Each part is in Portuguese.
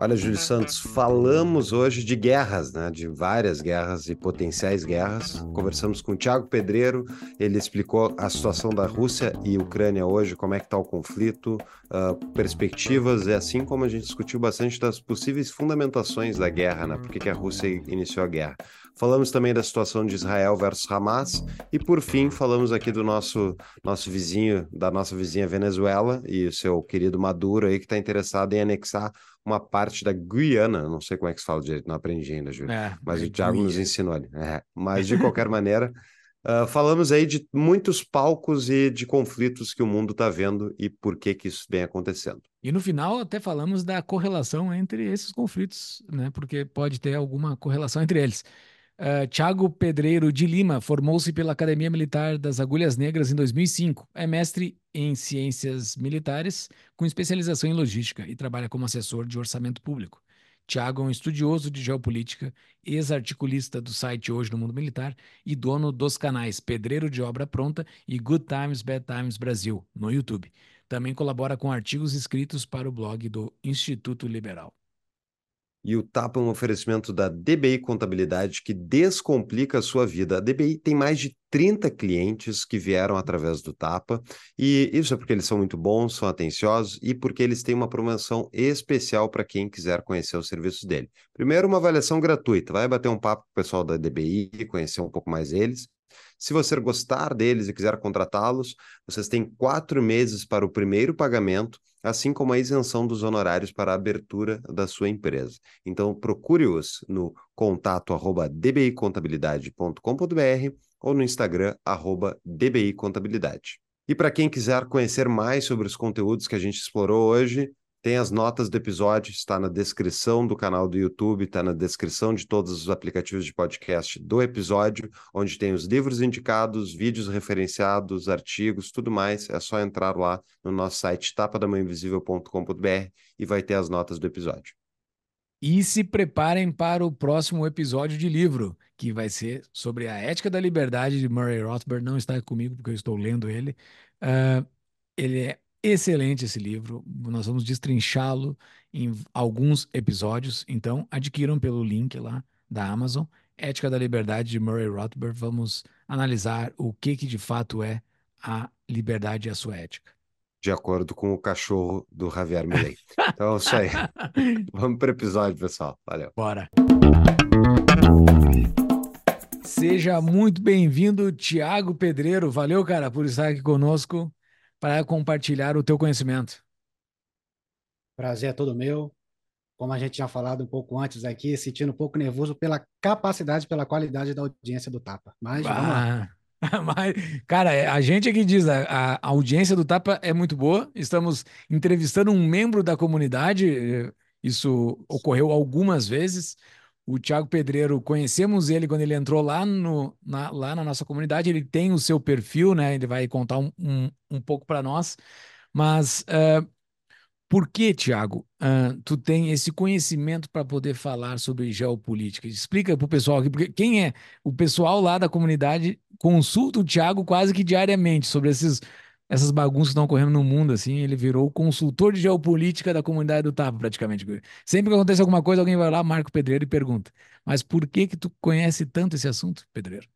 Olha, Júlio Santos, falamos hoje de guerras, né? De várias guerras e potenciais guerras. Conversamos com o Tiago Pedreiro, ele explicou a situação da Rússia e Ucrânia hoje, como é que está o conflito, uh, perspectivas, e assim como a gente discutiu bastante das possíveis fundamentações da guerra, né? Por que, que a Rússia iniciou a guerra. Falamos também da situação de Israel versus Hamas e por fim falamos aqui do nosso nosso vizinho, da nossa vizinha Venezuela e o seu querido Maduro aí que está interessado em anexar uma parte da Guiana, não sei como é que se fala direito, não aprendi ainda, Júlio, é, mas é o Thiago nos ensinou ali. É, mas de qualquer maneira, uh, falamos aí de muitos palcos e de conflitos que o mundo está vendo e por que que isso vem acontecendo. E no final até falamos da correlação entre esses conflitos, né? Porque pode ter alguma correlação entre eles. Uh, Tiago Pedreiro de Lima formou-se pela Academia Militar das Agulhas Negras em 2005. É mestre em ciências militares, com especialização em logística e trabalha como assessor de orçamento público. Tiago é um estudioso de geopolítica, ex-articulista do site Hoje no Mundo Militar e dono dos canais Pedreiro de Obra Pronta e Good Times, Bad Times Brasil, no YouTube. Também colabora com artigos escritos para o blog do Instituto Liberal. E o Tapa é um oferecimento da DBI Contabilidade que descomplica a sua vida. A DBI tem mais de 30 clientes que vieram através do Tapa, e isso é porque eles são muito bons, são atenciosos e porque eles têm uma promoção especial para quem quiser conhecer os serviços dele. Primeiro, uma avaliação gratuita. Vai bater um papo com o pessoal da DBI, conhecer um pouco mais eles. Se você gostar deles e quiser contratá-los, vocês têm quatro meses para o primeiro pagamento, assim como a isenção dos honorários para a abertura da sua empresa. Então, procure-os no contato arroba dbicontabilidade.com.br ou no Instagram arroba dbicontabilidade. E para quem quiser conhecer mais sobre os conteúdos que a gente explorou hoje, tem as notas do episódio, está na descrição do canal do YouTube, está na descrição de todos os aplicativos de podcast do episódio, onde tem os livros indicados, vídeos referenciados, artigos, tudo mais. É só entrar lá no nosso site tapadamãoinvisível.com.br e vai ter as notas do episódio. E se preparem para o próximo episódio de livro, que vai ser sobre a ética da liberdade de Murray Rothbard. Não está comigo porque eu estou lendo ele. Uh, ele é excelente esse livro. Nós vamos destrinchá-lo em alguns episódios. Então, adquiram pelo link lá da Amazon. Ética da Liberdade de Murray Rothbard. Vamos analisar o que, que de fato é a liberdade e a sua ética. De acordo com o cachorro do Javier Milei. Então, é isso aí. Vamos para o episódio, pessoal. Valeu. Bora. Seja muito bem-vindo, Tiago Pedreiro. Valeu, cara, por estar aqui conosco para compartilhar o teu conhecimento. Prazer é todo meu. Como a gente tinha falado um pouco antes aqui, sentindo um pouco nervoso pela capacidade, pela qualidade da audiência do Tapa. Mas ah, vamos lá. Mas, cara, é, a gente aqui diz, a, a audiência do Tapa é muito boa. Estamos entrevistando um membro da comunidade. Isso ocorreu algumas vezes. O Thiago Pedreiro, conhecemos ele quando ele entrou lá, no, na, lá na nossa comunidade. Ele tem o seu perfil, né? Ele vai contar um, um, um pouco para nós. Mas uh, por que, Thiago, uh, tu tem esse conhecimento para poder falar sobre geopolítica? Explica para o pessoal aqui, porque quem é o pessoal lá da comunidade consulta o Thiago quase que diariamente sobre esses essas bagunças que estão ocorrendo no mundo, assim, ele virou o consultor de geopolítica da comunidade do TAP, praticamente. Sempre que acontece alguma coisa, alguém vai lá, marca o Pedreiro e pergunta. Mas por que que tu conhece tanto esse assunto, Pedreiro?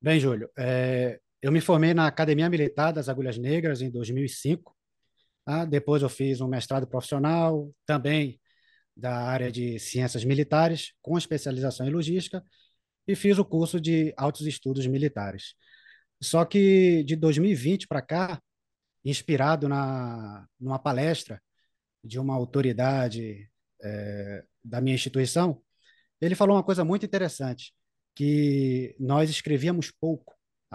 Bem, Júlio, é, eu me formei na Academia Militar das Agulhas Negras em 2005. Tá? Depois eu fiz um mestrado profissional, também da área de ciências militares, com especialização em logística, e fiz o curso de altos estudos militares. Só que de 2020 para cá, inspirado na numa palestra de uma autoridade é, da minha instituição, ele falou uma coisa muito interessante, que nós escrevíamos pouco,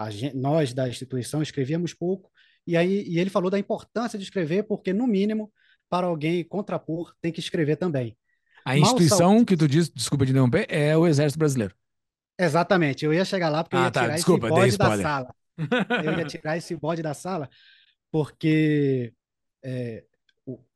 gente, nós da instituição escrevíamos pouco, e aí e ele falou da importância de escrever, porque no mínimo para alguém contrapor tem que escrever também. A instituição que tu diz, desculpa de interromper, é o Exército Brasileiro. Exatamente, eu ia chegar lá porque ah, eu ia tá, tirar desculpa, esse bode da sala. Eu ia tirar esse bode da sala porque é,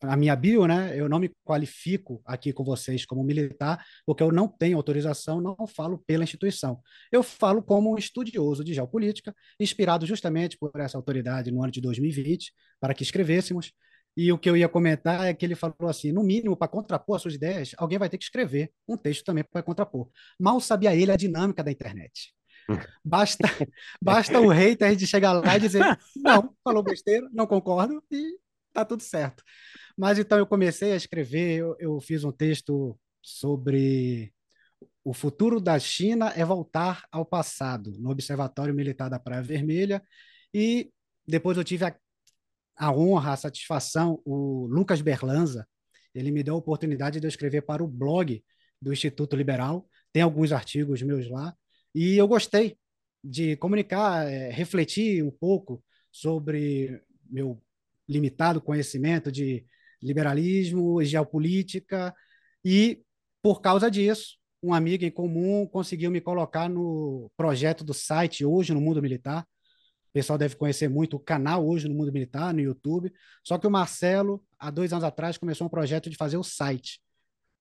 a minha bio, né? Eu não me qualifico aqui com vocês como militar, porque eu não tenho autorização, não falo pela instituição. Eu falo como um estudioso de geopolítica, inspirado justamente por essa autoridade no ano de 2020, para que escrevêssemos. E o que eu ia comentar é que ele falou assim: no mínimo, para contrapor as suas ideias, alguém vai ter que escrever um texto também para contrapor. Mal sabia ele a dinâmica da internet. Basta, basta o hater de chegar lá e dizer: não, falou besteira, não concordo, e tá tudo certo. Mas então eu comecei a escrever, eu, eu fiz um texto sobre o futuro da China é voltar ao passado, no Observatório Militar da Praia Vermelha, e depois eu tive a, a honra, a satisfação, o Lucas Berlanza, ele me deu a oportunidade de eu escrever para o blog do Instituto Liberal, tem alguns artigos meus lá, e eu gostei de comunicar, é, refletir um pouco sobre meu limitado conhecimento de liberalismo, geopolítica, e por causa disso, um amigo em comum conseguiu me colocar no projeto do site Hoje no Mundo Militar. O pessoal deve conhecer muito o canal Hoje no Mundo Militar, no YouTube. Só que o Marcelo, há dois anos atrás, começou um projeto de fazer o site.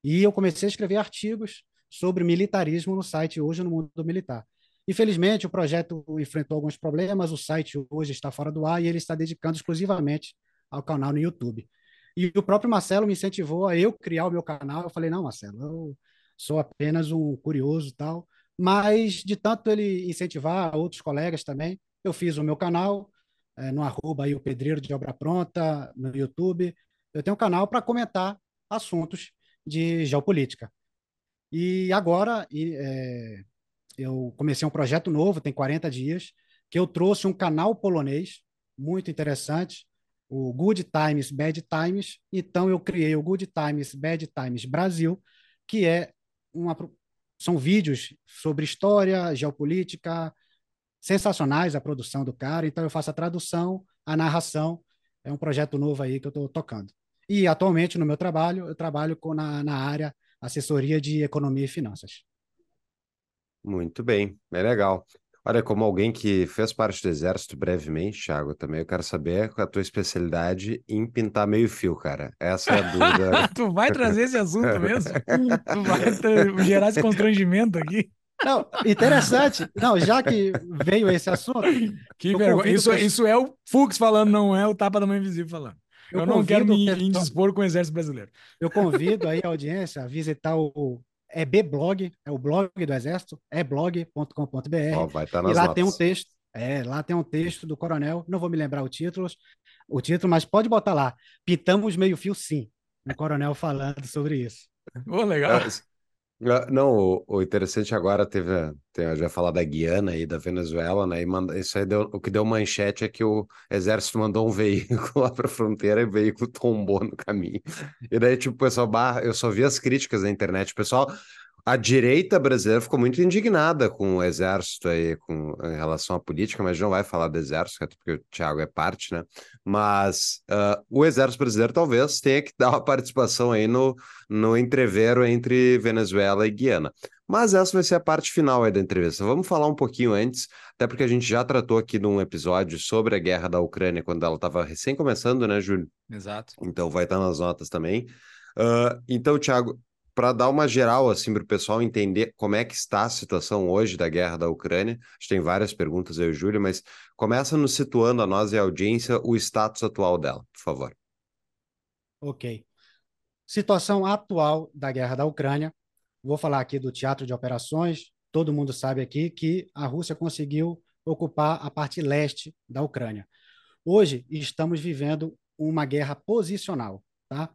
E eu comecei a escrever artigos sobre militarismo no site Hoje no Mundo Militar. Infelizmente, o projeto enfrentou alguns problemas, o site hoje está fora do ar e ele está dedicando exclusivamente ao canal no YouTube. E o próprio Marcelo me incentivou a eu criar o meu canal. Eu falei, não, Marcelo, eu sou apenas um curioso tal. Mas, de tanto ele incentivar outros colegas também, eu fiz o meu canal, é, no arroba aí o Pedreiro de Obra Pronta, no YouTube. Eu tenho um canal para comentar assuntos de geopolítica. E agora, é, eu comecei um projeto novo, tem 40 dias, que eu trouxe um canal polonês muito interessante, o Good Times, Bad Times. Então eu criei o Good Times, Bad Times Brasil, que é uma são vídeos sobre história, geopolítica, sensacionais a produção do cara. Então eu faço a tradução, a narração. É um projeto novo aí que eu estou tocando. E atualmente no meu trabalho, eu trabalho com, na, na área assessoria de economia e finanças. Muito bem, é legal. Olha, como alguém que fez parte do exército brevemente, Thiago, também eu quero saber qual é a tua especialidade em pintar meio fio, cara. Essa é a dúvida. tu vai trazer esse assunto mesmo? tu vai gerar esse constrangimento aqui? Não, interessante. Não, já que veio esse assunto. Que vergonha. Isso, isso é o Fux falando, não é o Tapa da Mãe Invisível falando. Eu, eu não quero me indispor com o Exército Brasileiro. Eu convido aí a audiência a visitar o é B-blog, é o blog do Exército, é blog.com.br. Oh, vai estar tá nas e lá notas. tem um texto, é, lá tem um texto do coronel, não vou me lembrar o título, o título, mas pode botar lá. Pintamos meio fio sim. O coronel falando sobre isso. Oh, legal. Ah, não, o, o, interessante agora teve, tem, já falar da Guiana e da Venezuela, né? E manda, isso aí deu, o que deu manchete é que o exército mandou um veículo lá para a fronteira e o veículo tombou no caminho. E daí, tipo, pessoal, eu só vi as críticas na internet, o pessoal a direita brasileira ficou muito indignada com o exército aí, com, em relação à política, mas não vai falar do exército, porque o Thiago é parte, né? Mas uh, o exército brasileiro talvez tenha que dar uma participação aí no, no entrevero entre Venezuela e Guiana. Mas essa vai ser a parte final aí da entrevista. Vamos falar um pouquinho antes, até porque a gente já tratou aqui num episódio sobre a guerra da Ucrânia, quando ela estava recém começando, né, Júlio? Exato. Então vai estar nas notas também. Uh, então, Thiago, para dar uma geral assim para o pessoal entender como é que está a situação hoje da guerra da Ucrânia. A gente tem várias perguntas aí, Júlio, mas começa nos situando a nós e a audiência o status atual dela, por favor. Ok. Situação atual da guerra da Ucrânia. Vou falar aqui do teatro de operações. Todo mundo sabe aqui que a Rússia conseguiu ocupar a parte leste da Ucrânia. Hoje estamos vivendo uma guerra posicional, tá?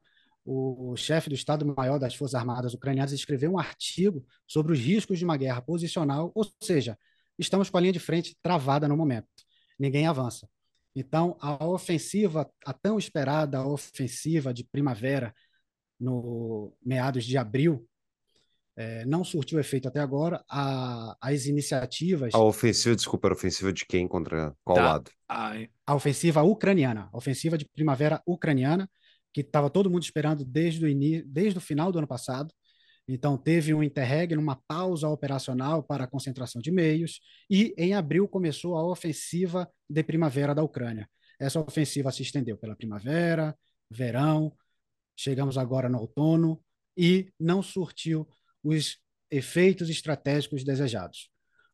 O chefe do Estado-Maior das Forças Armadas Ucranianas escreveu um artigo sobre os riscos de uma guerra posicional, ou seja, estamos com a linha de frente travada no momento. Ninguém avança. Então, a ofensiva, a tão esperada ofensiva de primavera, no meados de abril, é, não surtiu efeito até agora. A, as iniciativas. A ofensiva, desculpa, a ofensiva de quem contra qual tá. lado? A, a ofensiva ucraniana, a ofensiva de primavera ucraniana, que estava todo mundo esperando desde o, início, desde o final do ano passado. Então, teve um interregno, uma pausa operacional para a concentração de meios, e em abril começou a ofensiva de primavera da Ucrânia. Essa ofensiva se estendeu pela primavera, verão, chegamos agora no outono e não surtiu os efeitos estratégicos desejados.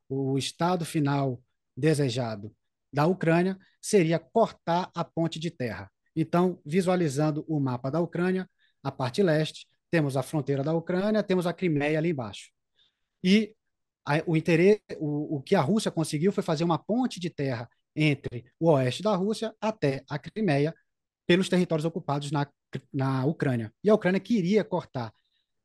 O estado final desejado da Ucrânia seria cortar a ponte de terra. Então, visualizando o mapa da Ucrânia, a parte leste, temos a fronteira da Ucrânia, temos a Crimeia ali embaixo. E a, o, interesse, o, o que a Rússia conseguiu foi fazer uma ponte de terra entre o oeste da Rússia até a Crimeia, pelos territórios ocupados na, na Ucrânia. E a Ucrânia queria cortar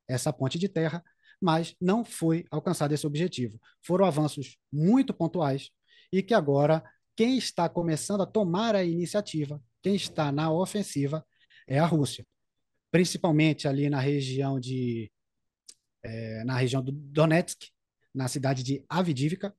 essa ponte de terra, mas não foi alcançado esse objetivo. Foram avanços muito pontuais e que agora quem está começando a tomar a iniciativa, quem está na ofensiva, é a Rússia, principalmente ali na região de é, na região do Donetsk, na cidade de Avdiivka,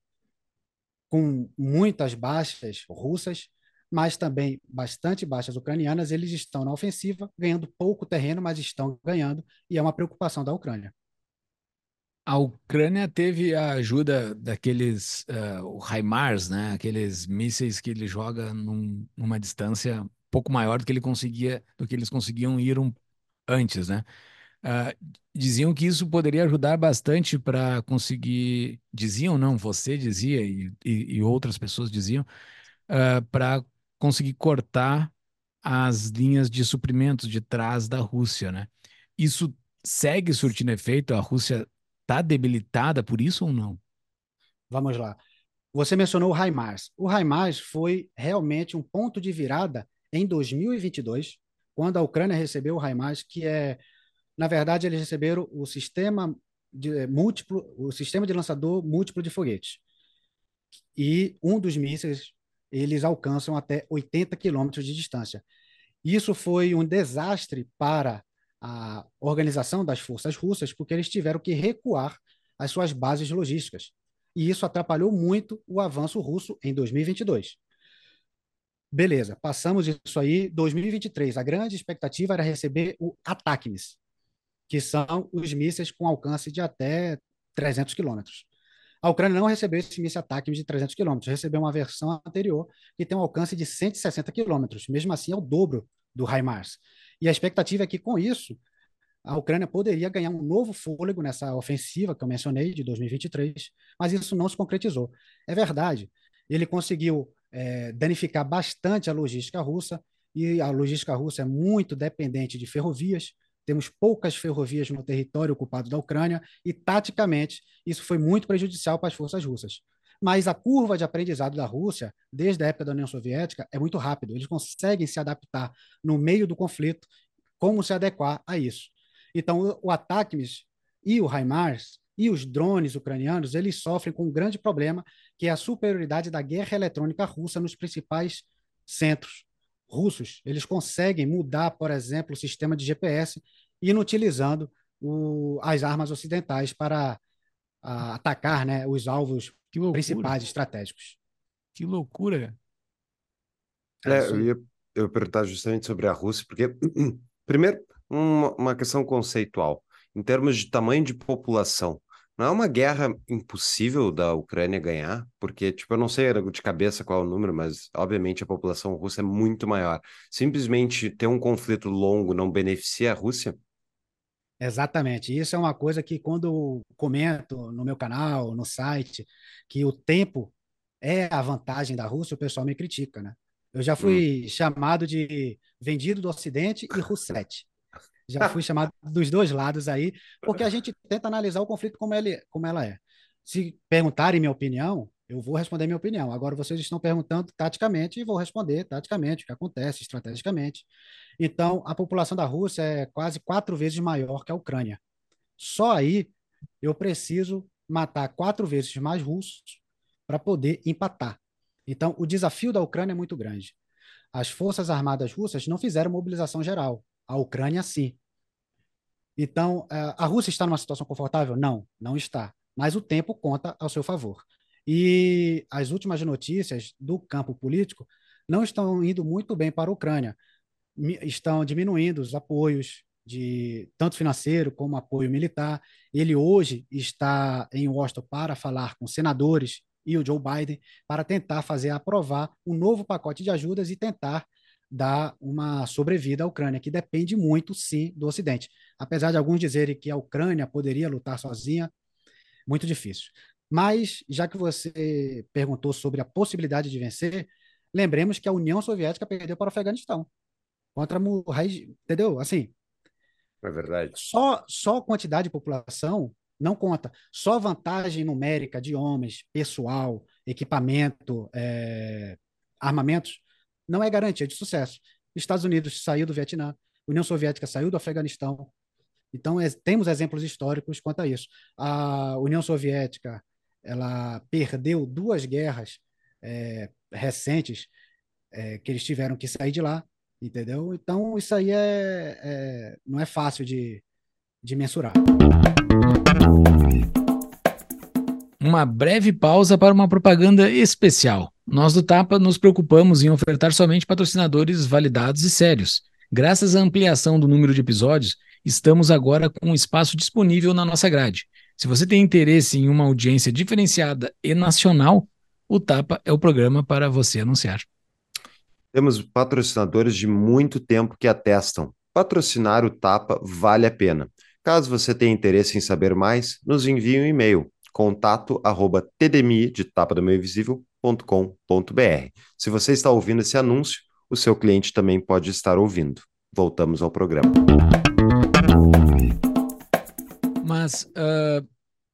com muitas baixas russas, mas também bastante baixas ucranianas. Eles estão na ofensiva, ganhando pouco terreno, mas estão ganhando, e é uma preocupação da Ucrânia. A Ucrânia teve a ajuda daqueles uh, HIMARS, né? Aqueles mísseis que ele joga num, numa distância um pouco maior do que ele conseguia, do que eles conseguiam ir um, antes, né? Uh, diziam que isso poderia ajudar bastante para conseguir. Diziam, não, você dizia e, e, e outras pessoas diziam, uh, para conseguir cortar as linhas de suprimentos de trás da Rússia, né? Isso segue surtindo efeito? A Rússia está debilitada por isso ou não? Vamos lá. Você mencionou o HIMARS. O HIMARS foi realmente um ponto de virada em 2022, quando a Ucrânia recebeu o HIMARS, que é na verdade, eles receberam o sistema de eh, múltiplo, o sistema de lançador múltiplo de foguetes. E um dos mísseis eles alcançam até 80 quilômetros de distância. Isso foi um desastre para a organização das forças russas, porque eles tiveram que recuar as suas bases logísticas. E isso atrapalhou muito o avanço russo em 2022. Beleza, passamos isso aí. 2023, a grande expectativa era receber o ATACMS, que são os mísseis com alcance de até 300 quilômetros. A Ucrânia não recebeu esse míssil ataque de 300 quilômetros, recebeu uma versão anterior que tem um alcance de 160 quilômetros. Mesmo assim, é o dobro do HIMARS. E a expectativa é que, com isso, a Ucrânia poderia ganhar um novo fôlego nessa ofensiva que eu mencionei, de 2023, mas isso não se concretizou. É verdade, ele conseguiu é, danificar bastante a logística russa, e a logística russa é muito dependente de ferrovias, temos poucas ferrovias no território ocupado da Ucrânia e, taticamente, isso foi muito prejudicial para as forças russas. Mas a curva de aprendizado da Rússia, desde a época da União Soviética, é muito rápido. Eles conseguem se adaptar no meio do conflito, como se adequar a isso. Então, o ATACMS e o HIMARS e os drones ucranianos, eles sofrem com um grande problema, que é a superioridade da guerra eletrônica russa nos principais centros russos, eles conseguem mudar, por exemplo, o sistema de GPS, inutilizando o, as armas ocidentais para a, atacar né, os alvos principais estratégicos. Que loucura! É, eu, ia, eu ia perguntar justamente sobre a Rússia, porque, primeiro, uma, uma questão conceitual. Em termos de tamanho de população, não é uma guerra impossível da Ucrânia ganhar, porque, tipo, eu não sei de cabeça qual é o número, mas obviamente a população russa é muito maior. Simplesmente ter um conflito longo não beneficia a Rússia? Exatamente. Isso é uma coisa que quando comento no meu canal, no site, que o tempo é a vantagem da Rússia, o pessoal me critica, né? Eu já fui hum. chamado de vendido do Ocidente e Russete já fui chamado dos dois lados aí, porque a gente tenta analisar o conflito como, ele, como ela é. Se perguntarem minha opinião, eu vou responder minha opinião. Agora vocês estão perguntando taticamente e vou responder taticamente o que acontece estrategicamente. Então, a população da Rússia é quase quatro vezes maior que a Ucrânia. Só aí eu preciso matar quatro vezes mais russos para poder empatar. Então, o desafio da Ucrânia é muito grande. As forças armadas russas não fizeram mobilização geral. A Ucrânia, sim. Então, é, a Rússia está numa situação confortável? Não, não está. Mas o tempo conta ao seu favor. E as últimas notícias do campo político não estão indo muito bem para a Ucrânia. Estão diminuindo os apoios, de tanto financeiro como apoio militar. Ele hoje está em Washington para falar com senadores e o Joe Biden para tentar fazer aprovar um novo pacote de ajudas e tentar dar uma sobrevida à Ucrânia, que depende muito, sim, do Ocidente. Apesar de alguns dizerem que a Ucrânia poderia lutar sozinha, muito difícil. Mas, já que você perguntou sobre a possibilidade de vencer, lembremos que a União Soviética perdeu para o Afeganistão. Contra o entendeu? Assim. É verdade. Só, só quantidade de população não conta. Só vantagem numérica de homens, pessoal, equipamento, é, armamentos, não é garantia de sucesso. Estados Unidos saiu do Vietnã, União Soviética saiu do Afeganistão. Então, é, temos exemplos históricos quanto a isso. A União Soviética ela perdeu duas guerras é, recentes é, que eles tiveram que sair de lá, entendeu? Então, isso aí é, é não é fácil de, de mensurar. Uma breve pausa para uma propaganda especial. Nós do Tapa nos preocupamos em ofertar somente patrocinadores validados e sérios. Graças à ampliação do número de episódios, estamos agora com um espaço disponível na nossa grade. Se você tem interesse em uma audiência diferenciada e nacional, o Tapa é o programa para você anunciar. Temos patrocinadores de muito tempo que atestam. Patrocinar o Tapa vale a pena. Caso você tenha interesse em saber mais, nos envie um e-mail contato arroba tdmi de tapa do meio visível.com.br. Se você está ouvindo esse anúncio, o seu cliente também pode estar ouvindo. Voltamos ao programa. Mas uh,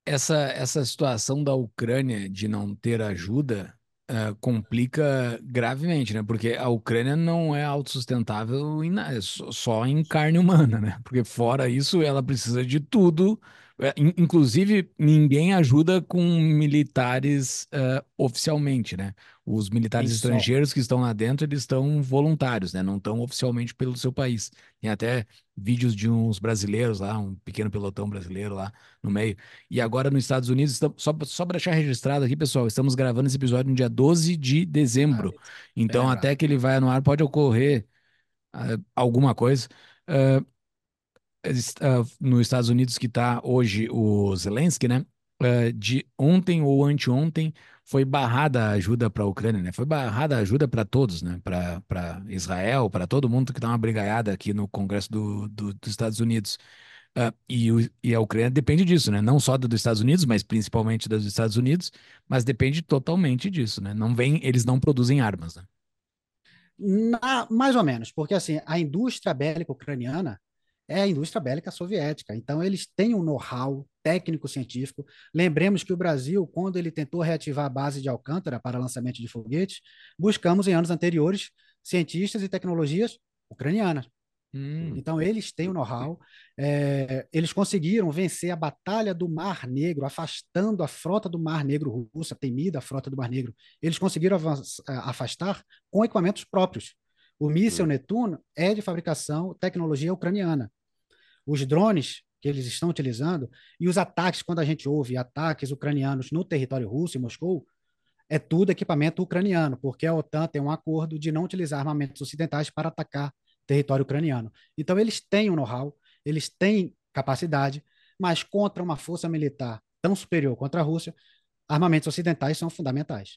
essa, essa situação da Ucrânia de não ter ajuda uh, complica gravemente, né? Porque a Ucrânia não é autossustentável em, só em carne humana, né? Porque fora isso, ela precisa de tudo é, inclusive, ninguém ajuda com militares uh, oficialmente, né? Os militares Isso. estrangeiros que estão lá dentro, eles estão voluntários, né? Não estão oficialmente pelo seu país. Tem até vídeos de uns brasileiros lá, um pequeno pelotão brasileiro lá no meio. E agora nos Estados Unidos, só, só para deixar registrado aqui, pessoal, estamos gravando esse episódio no dia 12 de dezembro. Então, é até que ele vai no ar, pode ocorrer uh, alguma coisa. Uh, uh, nos Estados Unidos que está hoje o Zelensky, né? Uh, de ontem ou anteontem foi barrada a ajuda para a Ucrânia, né? Foi barrada a ajuda para todos, né? Para Israel, para todo mundo que está uma brigaiada aqui no Congresso do, do, dos Estados Unidos. Uh, e, o, e, a Ucrânia depende disso, né? Não só dos Estados Unidos, mas principalmente dos Estados Unidos, mas depende totalmente disso, né? Não vem, eles não produzem armas, né? Na, mais ou menos, porque assim, a indústria bélica ucraniana é a indústria bélica soviética. Então, eles têm um know-how técnico-científico. Lembremos que o Brasil, quando ele tentou reativar a base de Alcântara para lançamento de foguetes, buscamos em anos anteriores cientistas e tecnologias ucranianas. Hum. Então, eles têm o know-how, é, eles conseguiram vencer a Batalha do Mar Negro, afastando a frota do Mar Negro russa, temida frota do Mar Negro. Eles conseguiram afastar com equipamentos próprios. O míssil hum. Netuno é de fabricação tecnologia ucraniana. Os drones que eles estão utilizando e os ataques, quando a gente ouve ataques ucranianos no território russo, em Moscou, é tudo equipamento ucraniano, porque a OTAN tem um acordo de não utilizar armamentos ocidentais para atacar território ucraniano. Então, eles têm o um know-how, eles têm capacidade, mas contra uma força militar tão superior contra a Rússia, armamentos ocidentais são fundamentais.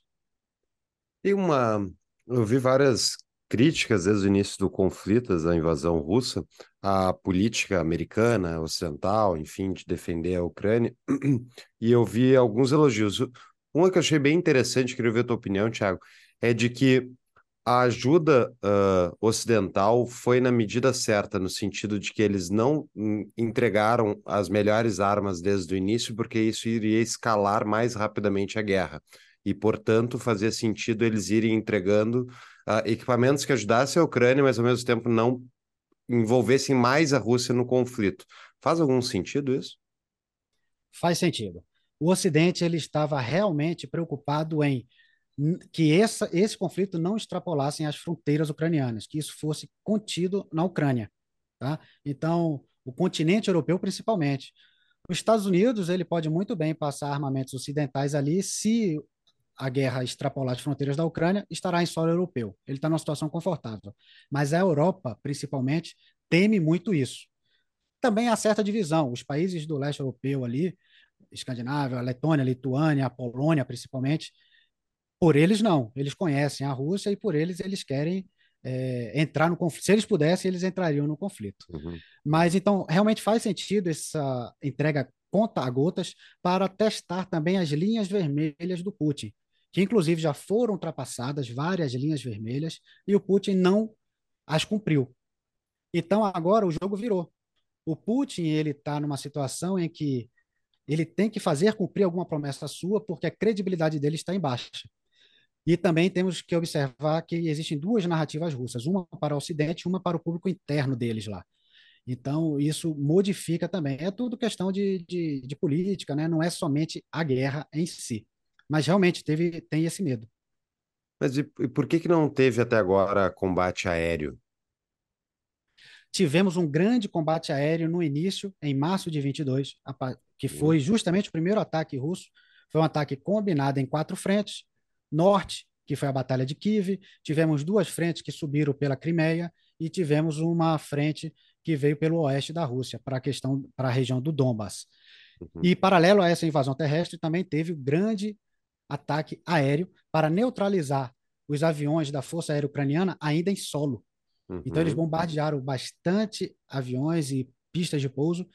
Tem uma. Eu vi várias críticas desde o início do conflito, da invasão russa, à política americana, ocidental, enfim, de defender a Ucrânia, e eu vi alguns elogios. Uma que eu achei bem interessante, queria ver a tua opinião, Thiago, é de que a ajuda uh, ocidental foi na medida certa, no sentido de que eles não hum, entregaram as melhores armas desde o início, porque isso iria escalar mais rapidamente a guerra. E, portanto, fazia sentido eles irem entregando uh, equipamentos que ajudassem a Ucrânia, mas ao mesmo tempo não envolvessem mais a Rússia no conflito. Faz algum sentido isso? Faz sentido. O Ocidente ele estava realmente preocupado em que essa, esse conflito não extrapolasse as fronteiras ucranianas, que isso fosse contido na Ucrânia. Tá? Então, o continente europeu principalmente. Os Estados Unidos ele pode muito bem passar armamentos ocidentais ali se a guerra extrapolar as fronteiras da Ucrânia, estará em solo europeu. Ele está numa situação confortável. Mas a Europa, principalmente, teme muito isso. Também há certa divisão. Os países do leste europeu ali, Escandinávia, Letônia, Lituânia, a Polônia, principalmente, por eles não. Eles conhecem a Rússia e por eles eles querem é, entrar no conflito. Se eles pudessem, eles entrariam no conflito. Uhum. Mas então, realmente faz sentido essa entrega conta a gotas para testar também as linhas vermelhas do Putin, que inclusive já foram ultrapassadas várias linhas vermelhas e o Putin não as cumpriu. Então agora o jogo virou. O Putin ele está numa situação em que ele tem que fazer cumprir alguma promessa sua porque a credibilidade dele está em baixa. E também temos que observar que existem duas narrativas russas, uma para o Ocidente e uma para o público interno deles lá. Então, isso modifica também. É tudo questão de, de, de, política, né? não é somente a guerra em si. Mas realmente teve, tem esse medo. Mas e, e por que, que não teve até agora combate aéreo? Tivemos um grande combate aéreo no início, em março de 22, que foi justamente o primeiro ataque russo. Foi um ataque combinado em quatro frentes. Norte, que foi a Batalha de Kiev, tivemos duas frentes que subiram pela Crimeia e tivemos uma frente que veio pelo oeste da Rússia, para a questão, para a região do Donbas. Uhum. E paralelo a essa invasão terrestre, também teve o grande ataque aéreo para neutralizar os aviões da Força Aérea Ucraniana ainda em solo. Uhum. Então eles bombardearam bastante aviões e pistas de pouso.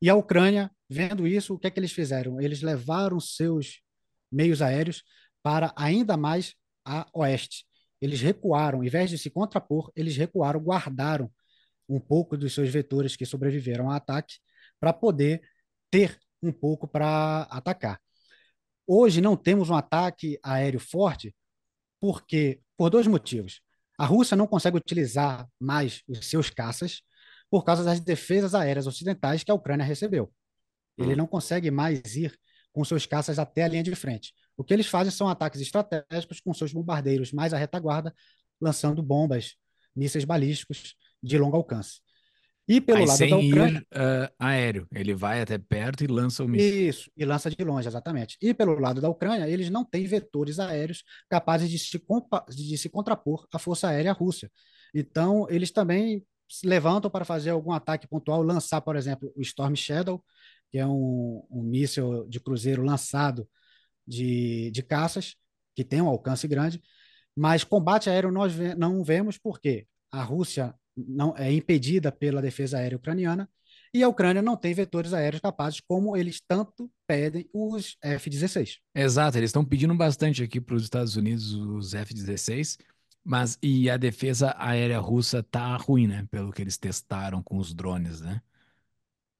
E a Ucrânia, vendo isso, o que é que eles fizeram? Eles levaram seus meios aéreos para ainda mais a oeste. Eles recuaram, em vez de se contrapor, eles recuaram, guardaram um pouco dos seus vetores que sobreviveram ao ataque para poder ter um pouco para atacar. Hoje não temos um ataque aéreo forte porque por dois motivos. A Rússia não consegue utilizar mais os seus caças por causa das defesas aéreas ocidentais que a Ucrânia recebeu. Ele hum. não consegue mais ir com seus caças até a linha de frente. O que eles fazem são ataques estratégicos com seus bombardeiros mais à retaguarda, lançando bombas, mísseis balísticos de longo alcance. E pelo Aí, lado sem da Ucrânia. Ir, uh, aéreo. Ele vai até perto e lança o míssil. Isso, e lança de longe, exatamente. E pelo lado da Ucrânia, eles não têm vetores aéreos capazes de se, de se contrapor à Força Aérea Russa. Então, eles também se levantam para fazer algum ataque pontual, lançar, por exemplo, o Storm Shadow, que é um, um míssil de cruzeiro lançado de, de caças, que tem um alcance grande. Mas combate aéreo nós não vemos porque a Rússia não é impedida pela defesa aérea ucraniana e a Ucrânia não tem vetores aéreos capazes como eles tanto pedem os F-16. Exato, eles estão pedindo bastante aqui para os Estados Unidos os F-16, mas e a defesa aérea russa tá ruim, né? Pelo que eles testaram com os drones, né?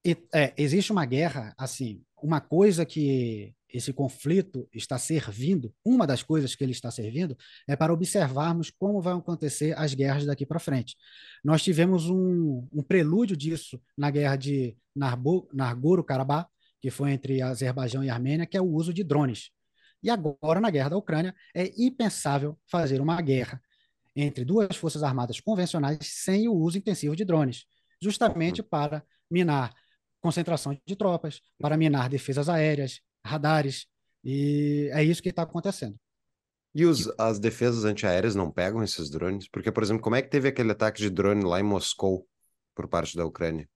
E, é, existe uma guerra, assim, uma coisa que esse conflito está servindo, uma das coisas que ele está servindo é para observarmos como vão acontecer as guerras daqui para frente. Nós tivemos um, um, prelúdio disso na guerra de Nagorno-Karabakh, que foi entre Azerbaijão e Armênia, que é o uso de drones. E agora, na guerra da Ucrânia, é impensável fazer uma guerra entre duas forças armadas convencionais sem o uso intensivo de drones, justamente para minar concentração de tropas, para minar defesas aéreas, radares, e é isso que está acontecendo. E os, as defesas antiaéreas não pegam esses drones? Porque, por exemplo, como é que teve aquele ataque de drone lá em Moscou por parte da Ucrânia?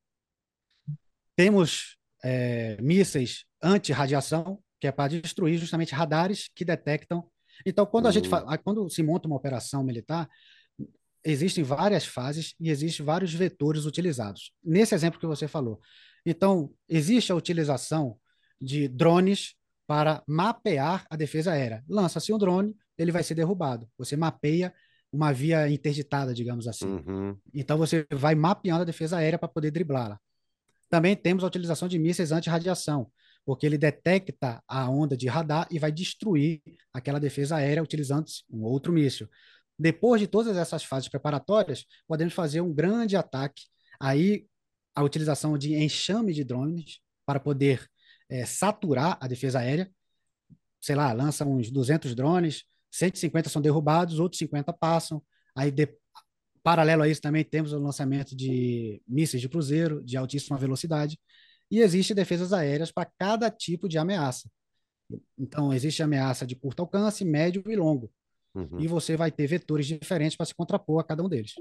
Temos é, mísseis anti-radiação, que é para destruir justamente radares que detectam. Então, quando a gente hum. quando se monta uma operação militar, existem várias fases e existem vários vetores utilizados. Nesse exemplo que você falou. Então, existe a utilização de drones para mapear a defesa aérea. Lança-se um drone, ele vai ser derrubado. Você mapeia uma via interditada, digamos assim. Uhum. Então você vai mapeando a defesa aérea para poder driblá-la. Também temos a utilização de mísseis anti-radiação, porque ele detecta a onda de radar e vai destruir aquela defesa aérea utilizando um outro míssil. Depois de todas essas fases preparatórias, podemos fazer um grande ataque. Aí a utilização de enxame de drones para poder é, saturar a defesa aérea. Sei lá, lança uns 200 drones, 150 são derrubados, outros 50 passam. Aí, de, paralelo a isso, também temos o lançamento de mísseis de cruzeiro de altíssima velocidade. E existem defesas aéreas para cada tipo de ameaça. Então, existe ameaça de curto alcance, médio e longo. Uhum. E você vai ter vetores diferentes para se contrapor a cada um deles.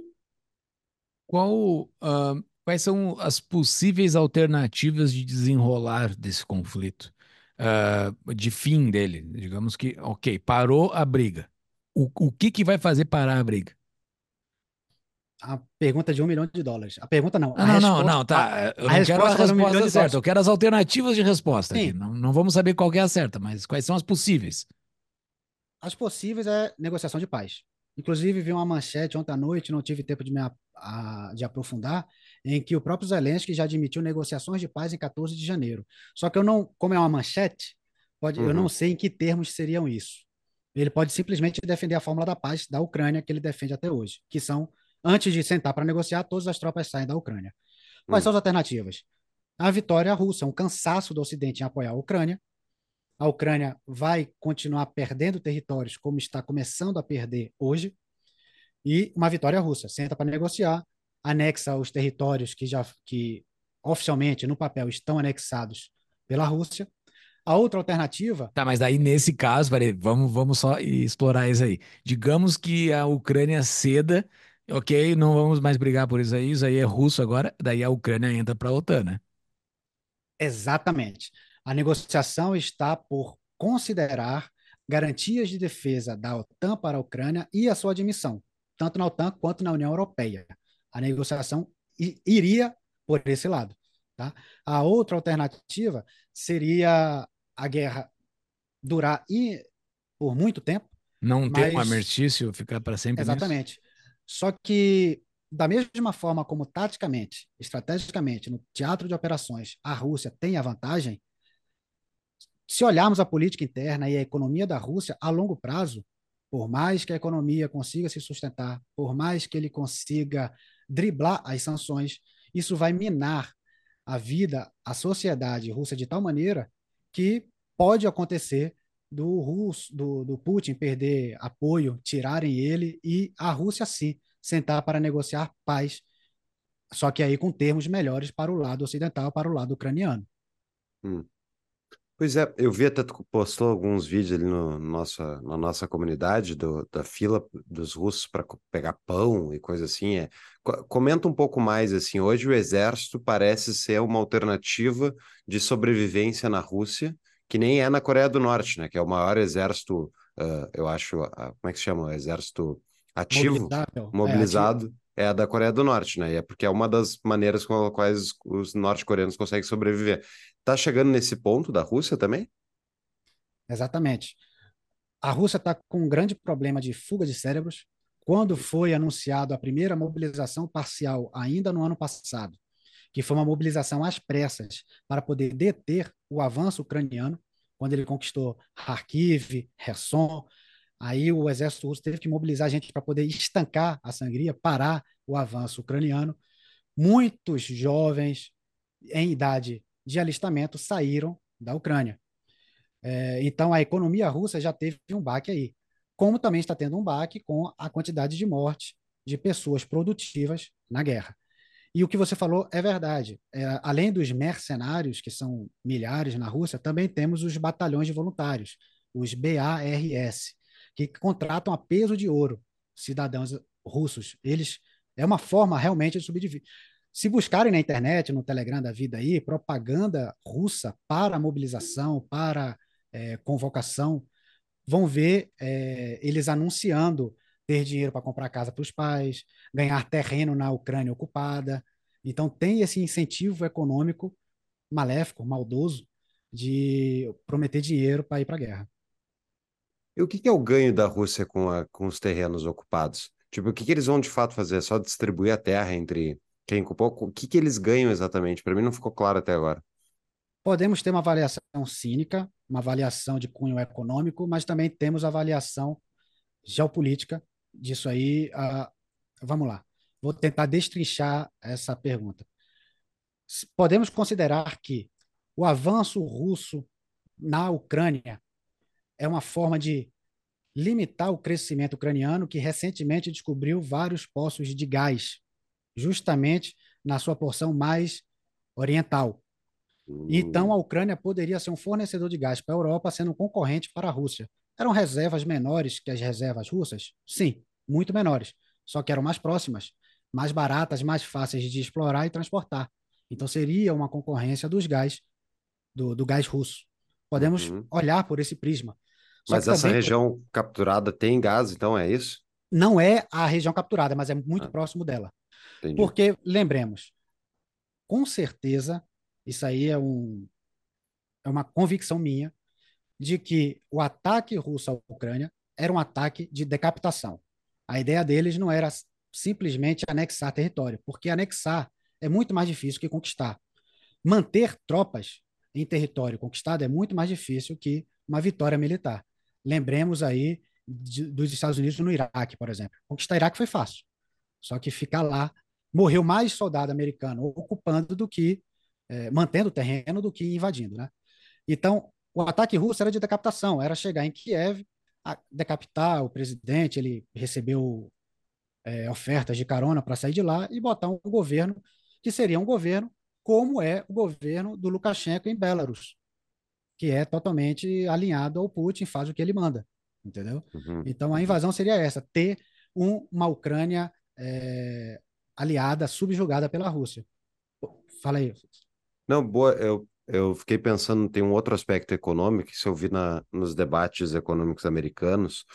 Qual, uh, Quais são as possíveis alternativas de desenrolar desse conflito? Uh, de fim dele? Digamos que, ok, parou a briga. O, o que, que vai fazer parar a briga? a pergunta de um milhão de dólares. A pergunta não. Ah, não, resposta, não, não, tá. Eu não quero a resposta um certa, eu quero as alternativas de resposta. Não, não vamos saber qual é a certa, mas quais são as possíveis? As possíveis é negociação de paz. Inclusive, vi uma manchete ontem à noite, não tive tempo de me a, a, de aprofundar, em que o próprio Zelensky já admitiu negociações de paz em 14 de janeiro. Só que eu não, como é uma manchete, pode, uhum. eu não uhum. sei em que termos seriam isso. Ele pode simplesmente defender a fórmula da paz da Ucrânia que ele defende até hoje, que são Antes de sentar para negociar, todas as tropas saem da Ucrânia. Quais hum. são as alternativas? A vitória russa, um cansaço do Ocidente em apoiar a Ucrânia. A Ucrânia vai continuar perdendo territórios, como está começando a perder hoje. E uma vitória russa. Senta para negociar, anexa os territórios que já que oficialmente no papel estão anexados pela Rússia. A outra alternativa. Tá, mas daí nesse caso, peraí, vamos, vamos só explorar isso aí. Digamos que a Ucrânia ceda ok, não vamos mais brigar por isso aí, isso aí é russo agora, daí a Ucrânia entra para a OTAN, né? Exatamente. A negociação está por considerar garantias de defesa da OTAN para a Ucrânia e a sua admissão, tanto na OTAN quanto na União Europeia. A negociação iria por esse lado. Tá? A outra alternativa seria a guerra durar e, por muito tempo. Não ter um armistício, ficar para sempre. Exatamente. Nisso. Só que, da mesma forma como taticamente, estrategicamente, no teatro de operações, a Rússia tem a vantagem, se olharmos a política interna e a economia da Rússia a longo prazo, por mais que a economia consiga se sustentar, por mais que ele consiga driblar as sanções, isso vai minar a vida, a sociedade russa de tal maneira que pode acontecer do, Russo, do, do Putin perder apoio, tirarem ele e a Rússia sim sentar para negociar paz, só que aí com termos melhores para o lado ocidental, para o lado ucraniano. Hum. Pois é, eu vi até tu postou alguns vídeos ali no nossa, na nossa comunidade do, da fila dos russos para pegar pão e coisa assim. É. Comenta um pouco mais assim. Hoje o exército parece ser uma alternativa de sobrevivência na Rússia que nem é na Coreia do Norte, né? Que é o maior exército, uh, eu acho, uh, como é que se chama? Exército ativo, mobilizado, é, é, a da Coreia do Norte, né? E é porque é uma das maneiras com as quais os norte-coreanos conseguem sobreviver. Tá chegando nesse ponto da Rússia também? Exatamente. A Rússia está com um grande problema de fuga de cérebros. Quando foi anunciado a primeira mobilização parcial, ainda no ano passado, que foi uma mobilização às pressas para poder deter o avanço ucraniano, quando ele conquistou Kharkiv, Kherson. Aí o exército russo teve que mobilizar gente para poder estancar a sangria, parar o avanço ucraniano. Muitos jovens em idade de alistamento saíram da Ucrânia. É, então a economia russa já teve um baque aí, como também está tendo um baque com a quantidade de morte de pessoas produtivas na guerra. E o que você falou é verdade. É, além dos mercenários, que são milhares na Rússia, também temos os batalhões de voluntários, os BARS, que contratam a peso de ouro cidadãos russos. Eles é uma forma realmente de subdividir. Se buscarem na internet, no Telegram da vida aí, propaganda russa para mobilização, para é, convocação, vão ver é, eles anunciando ter dinheiro para comprar casa para os pais, ganhar terreno na Ucrânia ocupada. Então, tem esse incentivo econômico maléfico, maldoso, de prometer dinheiro para ir para a guerra. E o que, é o ganho da Rússia com, a, com os terrenos ocupados? Tipo, o que, que, eles vão de fato fazer? Só distribuir a terra entre quem ocupou? O que, que eles ganham exatamente? Para mim não ficou claro até agora. Podemos ter uma avaliação cínica, uma avaliação de cunho econômico, mas também temos avaliação geopolítica disso aí. Uh, vamos lá, vou tentar destrinchar essa pergunta. Podemos considerar que o avanço russo na Ucrânia é uma forma de limitar o crescimento ucraniano, que recentemente descobriu vários poços de gás, justamente na sua porção mais oriental. Então, a Ucrânia poderia ser um fornecedor de gás para a Europa, sendo um concorrente para a Rússia. Eram reservas menores que as reservas russas? Sim, muito menores, só que eram mais próximas, mais baratas, mais fáceis de explorar e transportar. Então seria uma concorrência dos gás, do, do gás russo. Podemos uhum. olhar por esse prisma. Mas essa também... região capturada tem gás, então é isso? não é a região capturada, mas é muito ah. próximo dela. Entendi. Porque, lembremos, com certeza, isso aí é, um, é uma convicção minha, de que o ataque russo à Ucrânia era um ataque de decapitação. A ideia deles não era simplesmente anexar território, porque anexar é muito mais difícil que conquistar. Manter tropas em território conquistado é muito mais difícil que uma vitória militar. Lembremos aí de, dos Estados Unidos no Iraque, por exemplo. Conquistar o Iraque foi fácil. Só que ficar lá, morreu mais soldado americano ocupando do que é, mantendo o terreno do que invadindo, né? Então, o ataque russo era de decapitação, era chegar em Kiev, decapitar o presidente, ele recebeu é, ofertas de carona para sair de lá e botar um governo que seria um governo como é o governo do Lukashenko em Belarus, que é totalmente alinhado ao Putin, faz o que ele manda, entendeu? Uhum. Então a invasão seria essa, ter um, uma Ucrânia é, aliada, subjugada pela Rússia. Fala aí. Não, boa, eu, eu fiquei pensando, tem um outro aspecto econômico, que se eu vi na, nos debates econômicos americanos,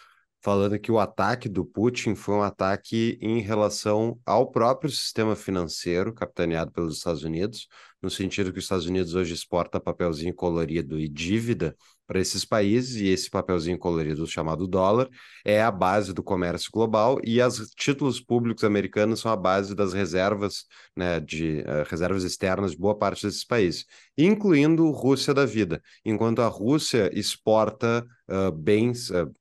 falando que o ataque do Putin foi um ataque em relação ao próprio sistema financeiro capitaneado pelos Estados Unidos, no sentido que os Estados Unidos hoje exporta papelzinho colorido e dívida para esses países, e esse papelzinho colorido chamado dólar é a base do comércio global, e os títulos públicos americanos são a base das reservas, né, de uh, reservas externas de boa parte desses países, incluindo Rússia da vida, enquanto a Rússia exporta uh, bens, uh,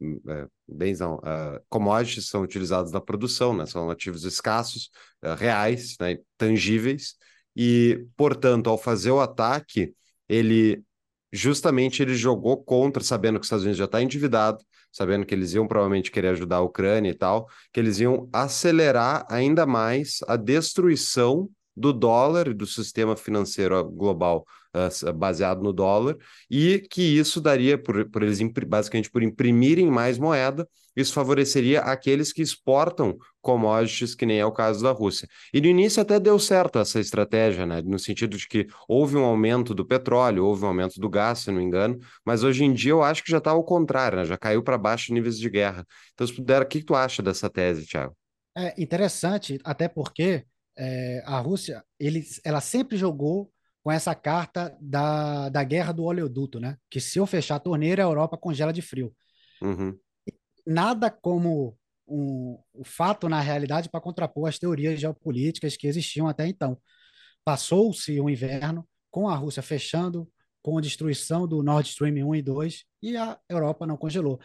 bens não, commodities são utilizados na produção, né, são ativos escassos, reais, né, tangíveis, e, portanto, ao fazer o ataque, ele justamente ele jogou contra, sabendo que os Estados Unidos já está endividado, sabendo que eles iam provavelmente querer ajudar a Ucrânia e tal, que eles iam acelerar ainda mais a destruição do dólar e do sistema financeiro global uh, baseado no dólar, e que isso daria, por, por eles basicamente por imprimirem mais moeda, isso favoreceria aqueles que exportam commodities, que nem é o caso da Rússia. E no início até deu certo essa estratégia, né? no sentido de que houve um aumento do petróleo, houve um aumento do gás, se não me engano, mas hoje em dia eu acho que já está ao contrário, né? já caiu para baixo níveis de guerra. Então, se puder, o que, tu acha dessa tese, Thiago? É interessante, até porque é, a Rússia ele, ela sempre jogou com essa carta da, da guerra do oleoduto, né? Que se eu fechar a torneira, a Europa congela de frio. Uhum. Nada como um, o fato na realidade para contrapor as teorias geopolíticas que existiam até então. Passou-se o um inverno com a Rússia fechando, com a destruição do Nord Stream 1 e 2, e a Europa não congelou.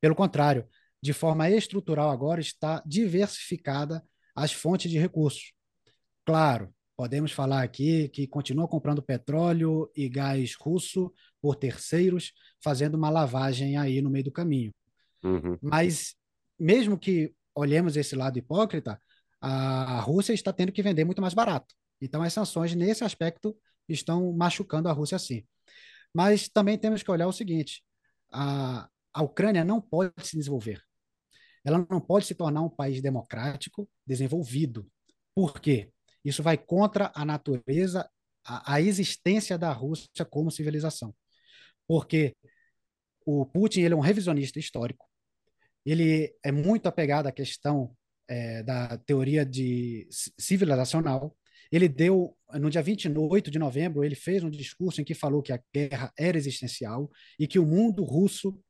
Pelo contrário, de forma estrutural agora está diversificada as fontes de recursos. Claro, podemos falar aqui que continua comprando petróleo e gás russo por terceiros, fazendo uma lavagem aí no meio do caminho. Uhum. Mas, mesmo que olhemos esse lado hipócrita, a Rússia está tendo que vender muito mais barato. Então, as sanções, nesse aspecto, estão machucando a Rússia sim. Mas também temos que olhar o seguinte: a, a Ucrânia não pode se desenvolver. Ela não pode se tornar um país democrático, desenvolvido. Por quê? Isso vai contra a natureza, a, a existência da Rússia como civilização. Porque o Putin ele é um revisionista histórico. Ele é muito apegado à questão é, da teoria de civilizacional. Ele deu, no dia 28 de novembro, ele fez um discurso em que falou que a guerra era existencial e que o mundo russo,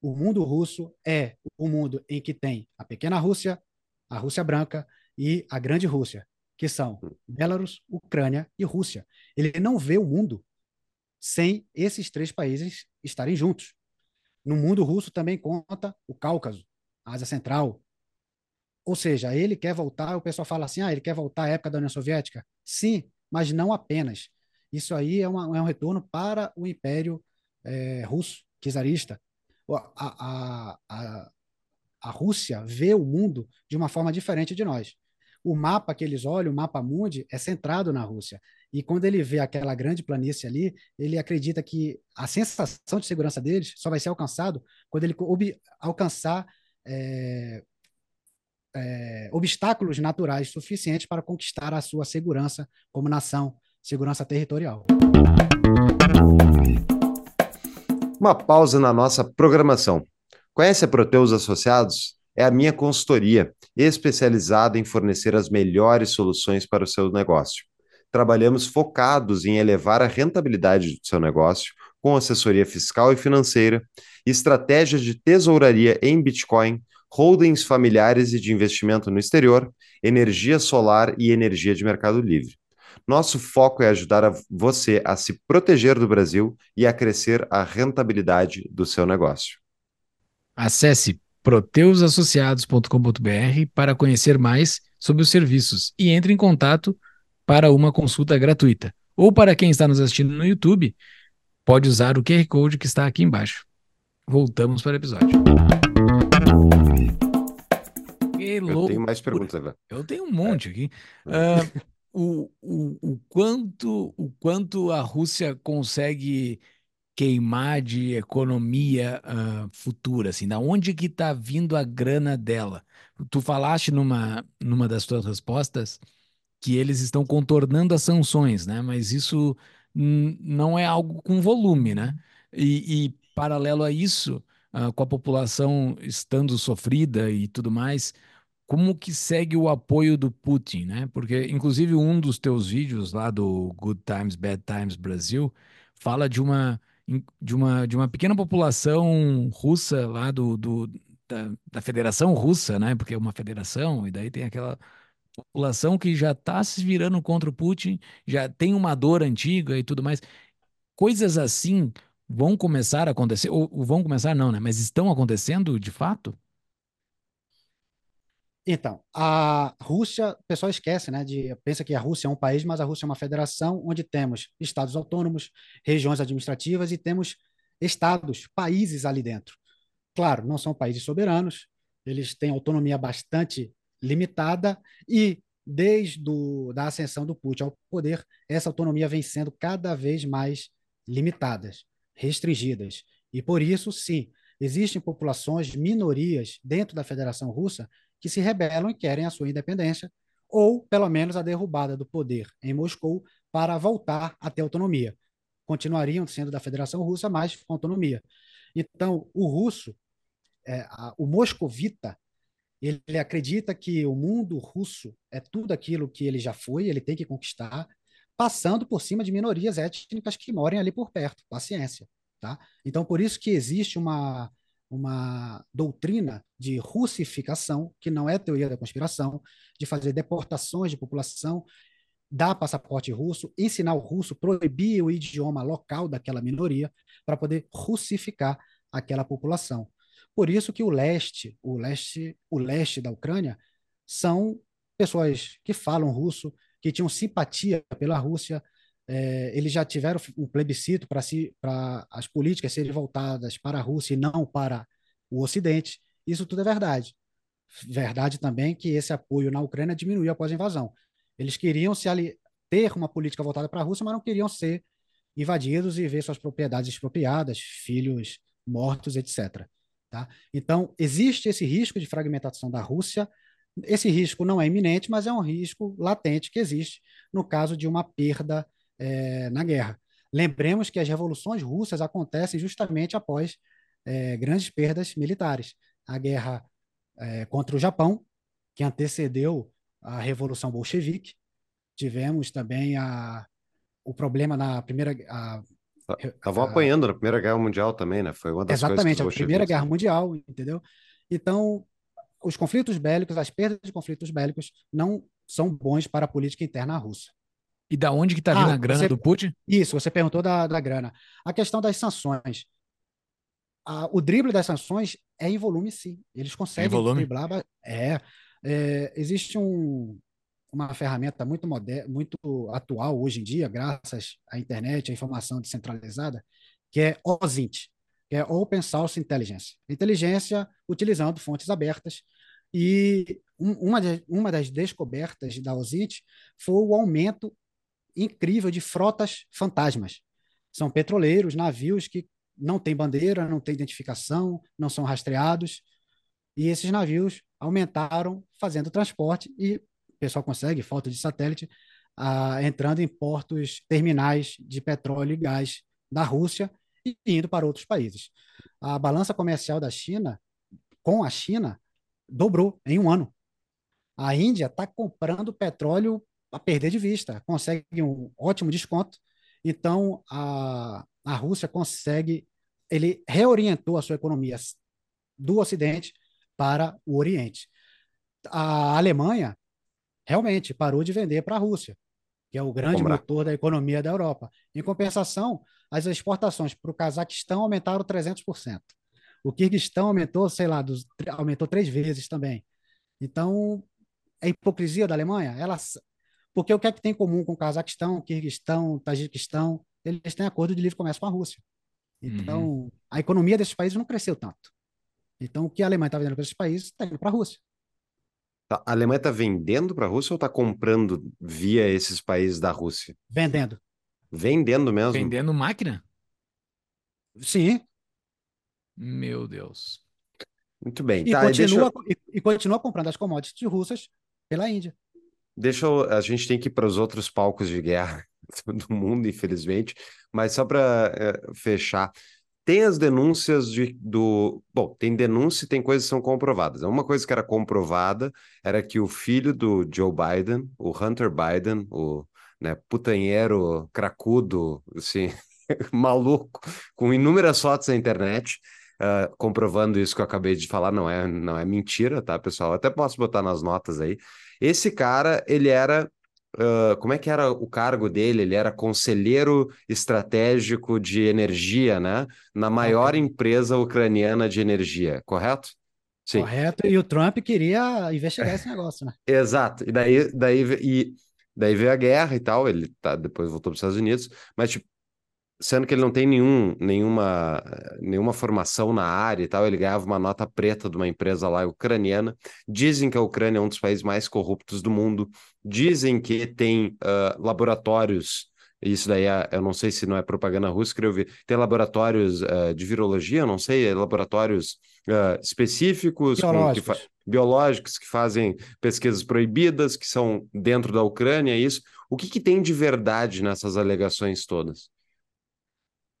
o mundo russo é o mundo em que tem a pequena Rússia, a Rússia branca e a grande Rússia, que são Belarus, Ucrânia e Rússia. Ele não vê o mundo sem esses três países estarem juntos. No mundo russo também conta o Cáucaso, a Ásia Central. Ou seja, ele quer voltar, o pessoal fala assim, ah, ele quer voltar à época da União Soviética? Sim, mas não apenas. Isso aí é, uma, é um retorno para o Império é, Russo, czarista. A, a, a, a Rússia vê o mundo de uma forma diferente de nós o mapa que eles olham, o mapa mundi, é centrado na Rússia. E quando ele vê aquela grande planície ali, ele acredita que a sensação de segurança deles só vai ser alcançado quando ele alcançar é, é, obstáculos naturais suficientes para conquistar a sua segurança como nação, segurança territorial. Uma pausa na nossa programação. Conhece a Proteus Associados? É a minha consultoria, especializada em fornecer as melhores soluções para o seu negócio. Trabalhamos focados em elevar a rentabilidade do seu negócio com assessoria fiscal e financeira, estratégias de tesouraria em Bitcoin, holdings familiares e de investimento no exterior, energia solar e energia de mercado livre. Nosso foco é ajudar a você a se proteger do Brasil e a crescer a rentabilidade do seu negócio. Acesse proteusassociados.com.br para conhecer mais sobre os serviços e entre em contato para uma consulta gratuita. Ou para quem está nos assistindo no YouTube, pode usar o QR Code que está aqui embaixo. Voltamos para o episódio. Eu tenho mais perguntas, Evan. Eu tenho um monte aqui. Uh, o, o, o, quanto, o quanto a Rússia consegue queimar de economia uh, futura, assim, da onde que está vindo a grana dela? Tu falaste numa, numa das tuas respostas que eles estão contornando as sanções, né? Mas isso não é algo com volume, né? E, e paralelo a isso, uh, com a população estando sofrida e tudo mais, como que segue o apoio do Putin, né? Porque, inclusive, um dos teus vídeos lá do Good Times, Bad Times Brasil fala de uma, de uma, de uma pequena população russa lá do, do da, da Federação Russa, né? Porque é uma federação, e daí tem aquela população que já está se virando contra o Putin, já tem uma dor antiga e tudo mais. Coisas assim vão começar a acontecer, ou, ou vão começar não, né? Mas estão acontecendo de fato? Então, a Rússia, o pessoal esquece, né? De, pensa que a Rússia é um país, mas a Rússia é uma federação onde temos estados autônomos, regiões administrativas e temos estados, países ali dentro. Claro, não são países soberanos, eles têm autonomia bastante limitada e desde do, da ascensão do Putin ao poder, essa autonomia vem sendo cada vez mais limitadas, restringidas. E por isso, sim, existem populações, minorias dentro da Federação Russa que se rebelam e querem a sua independência, ou pelo menos a derrubada do poder em Moscou para voltar a ter autonomia. Continuariam sendo da Federação Russa, mas com autonomia. Então, o russo, é, a, o moscovita, ele acredita que o mundo russo é tudo aquilo que ele já foi, ele tem que conquistar, passando por cima de minorias étnicas que moram ali por perto. Paciência. Tá? Então, por isso que existe uma, uma doutrina de russificação, que não é teoria da conspiração, de fazer deportações de população, dar passaporte russo, ensinar o russo, proibir o idioma local daquela minoria para poder russificar aquela população. Por isso que o leste, o leste, o leste da Ucrânia são pessoas que falam russo, que tinham simpatia pela Rússia, é, eles já tiveram um plebiscito para si, as políticas serem voltadas para a Rússia e não para o Ocidente. Isso tudo é verdade. Verdade também que esse apoio na Ucrânia diminuiu após a invasão. Eles queriam se ali, ter uma política voltada para a Rússia, mas não queriam ser invadidos e ver suas propriedades expropriadas, filhos mortos, etc. Tá? Então, existe esse risco de fragmentação da Rússia. Esse risco não é iminente, mas é um risco latente que existe no caso de uma perda é, na guerra. Lembremos que as revoluções russas acontecem justamente após é, grandes perdas militares. A guerra é, contra o Japão, que antecedeu a Revolução Bolchevique. Tivemos também a, o problema na primeira. Estavam apanhando na Primeira Guerra Mundial também, né? Foi uma das Exatamente, a Primeira Guerra Mundial, entendeu? Então, os conflitos bélicos, as perdas de conflitos bélicos não são bons para a política interna russa. E da onde que está vindo ah, a grana você, do Putin? Isso, você perguntou da, da grana. A questão das sanções. A, o drible das sanções é em volume, sim. Eles conseguem driblar. É, é, existe um, uma ferramenta muito moderna, muito atual hoje em dia, graças à internet, à informação descentralizada, que é OSINT, que é Open Source Intelligence. Inteligência utilizando fontes abertas. E um, uma, de, uma das descobertas da OSINT foi o aumento incrível de frotas fantasmas. São petroleiros, navios que não têm bandeira, não têm identificação, não são rastreados. E esses navios aumentaram fazendo transporte e o pessoal consegue, foto de satélite, entrando em portos terminais de petróleo e gás da Rússia e indo para outros países. A balança comercial da China com a China dobrou em um ano. A Índia está comprando petróleo a perder de vista, consegue um ótimo desconto. Então, a, a Rússia consegue, ele reorientou a sua economia do Ocidente para o Oriente. A Alemanha realmente parou de vender para a Rússia, que é o grande Comprar. motor da economia da Europa. Em compensação, as exportações para o Cazaquistão aumentaram 300%. O Kirguistão aumentou, sei lá, dos, aumentou três vezes também. Então, é hipocrisia da Alemanha? Ela, porque o que é que tem em comum com o Cazaquistão, Kirguistão, Tajiquistão? Eles têm acordo de livre comércio com a Rússia. Então, uhum. a economia desses países não cresceu tanto. Então, o que a Alemanha está vendendo para esses países está indo para a Rússia. Tá, a Alemanha está vendendo para a Rússia ou está comprando via esses países da Rússia? Vendendo. Vendendo mesmo? Vendendo máquina? Sim. Meu Deus. Muito bem. E, tá, continua, deixa... e, e, continua comprando as commodities russas pela Índia. Deixa eu, a gente tem que ir para os outros palcos de guerra do mundo, infelizmente, mas só para é, fechar. Tem as denúncias de, do. Bom, tem denúncia e tem coisas que são comprovadas. Uma coisa que era comprovada era que o filho do Joe Biden, o Hunter Biden, o né, putanheiro, cracudo, assim, maluco, com inúmeras fotos na internet, uh, comprovando isso que eu acabei de falar, não é, não é mentira, tá, pessoal? Eu até posso botar nas notas aí. Esse cara, ele era Uh, como é que era o cargo dele? Ele era conselheiro estratégico de energia, né? Na maior empresa ucraniana de energia, correto? Sim. Correto, e o Trump queria investigar esse negócio, né? Exato, e daí, daí, e, daí veio a guerra e tal, ele tá, depois voltou para os Estados Unidos, mas tipo, sendo que ele não tem nenhum, nenhuma, nenhuma formação na área e tal, ele ganhava uma nota preta de uma empresa lá ucraniana. Dizem que a Ucrânia é um dos países mais corruptos do mundo, dizem que tem uh, laboratórios. Isso daí, é, eu não sei se não é propaganda russa, que eu vi. Tem laboratórios uh, de virologia, eu não sei, é laboratórios uh, específicos, biológicos. Que biológicos que fazem pesquisas proibidas, que são dentro da Ucrânia, é isso. O que, que tem de verdade nessas alegações todas?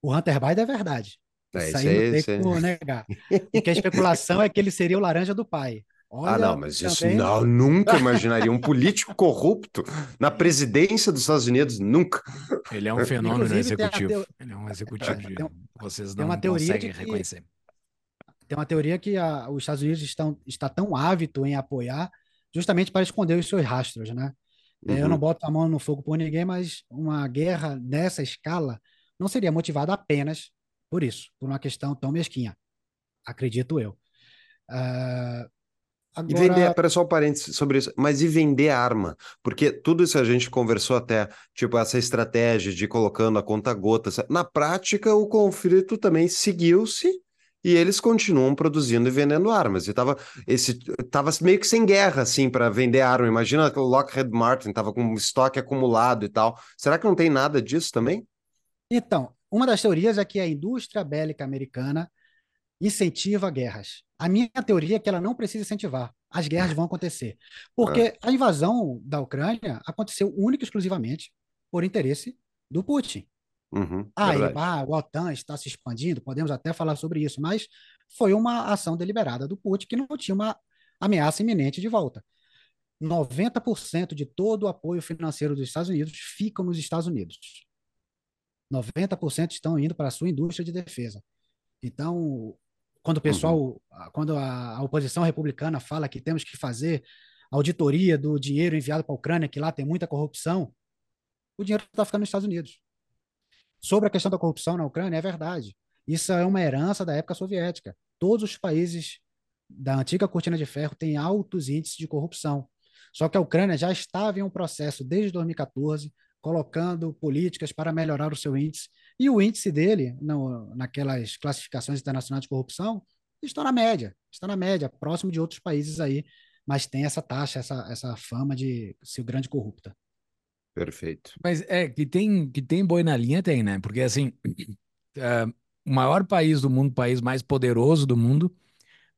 O Hunter Biden é verdade. É, isso, aí, não tem como negar. Porque a especulação é que ele seria o laranja do pai. Ah, Olha, ah, não, mas isso também... não, nunca imaginaria. Um político corrupto na presidência dos Estados Unidos, nunca. Ele é um fenômeno executivo. Teo... Ele é um executivo de... Tem, vocês não conseguem que... reconhecer. Tem uma teoria que a, os Estados Unidos estão está tão ávido em apoiar justamente para esconder os seus rastros, né? Uhum. Eu não boto a mão no fogo por ninguém, mas uma guerra dessa escala não seria motivado apenas por isso, por uma questão tão mesquinha, acredito eu. Uh, agora... E vender, para só um parênteses sobre isso, mas e vender arma? Porque tudo isso a gente conversou até, tipo, essa estratégia de colocando a conta gotas. Na prática, o conflito também seguiu-se e eles continuam produzindo e vendendo armas. E tava, esse, tava meio que sem guerra, assim, para vender arma. Imagina que o Lockheed Martin tava com estoque acumulado e tal. Será que não tem nada disso também? Então, uma das teorias é que a indústria bélica americana incentiva guerras. A minha teoria é que ela não precisa incentivar. As guerras vão acontecer. Porque é. a invasão da Ucrânia aconteceu única e exclusivamente por interesse do Putin. Uhum, ah, ele, ah, o OTAN está se expandindo, podemos até falar sobre isso, mas foi uma ação deliberada do Putin que não tinha uma ameaça iminente de volta. 90% de todo o apoio financeiro dos Estados Unidos fica nos Estados Unidos. 90% estão indo para a sua indústria de defesa. Então, quando o pessoal, uhum. quando a, a, oposição republicana fala que temos que fazer auditoria do dinheiro enviado para a Ucrânia, que lá tem muita corrupção, o dinheiro está ficando nos Estados Unidos. Sobre a questão da corrupção na Ucrânia, é verdade. Isso é uma herança da época soviética. Todos os países da antiga cortina de ferro têm altos índices de corrupção. Só que a Ucrânia já estava em um processo desde 2014 colocando políticas para melhorar o seu índice. E o índice dele, no, naquelas classificações internacionais de corrupção, está na média, está na média, próximo de outros países aí, mas tem essa taxa, essa, essa fama de ser o grande corrupta. Perfeito. Mas é que tem que tem boi na linha, tem, né? Porque assim, uh, o maior país do mundo, o país mais poderoso do mundo,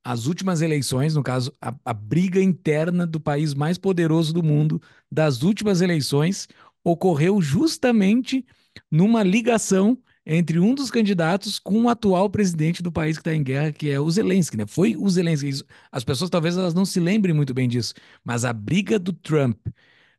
as últimas eleições, no caso, a, a briga interna do país mais poderoso do mundo, das últimas eleições, ocorreu justamente numa ligação entre um dos candidatos com o atual presidente do país que está em guerra, que é o Zelensky, né? Foi o Zelensky. As pessoas talvez elas não se lembrem muito bem disso, mas a briga do Trump,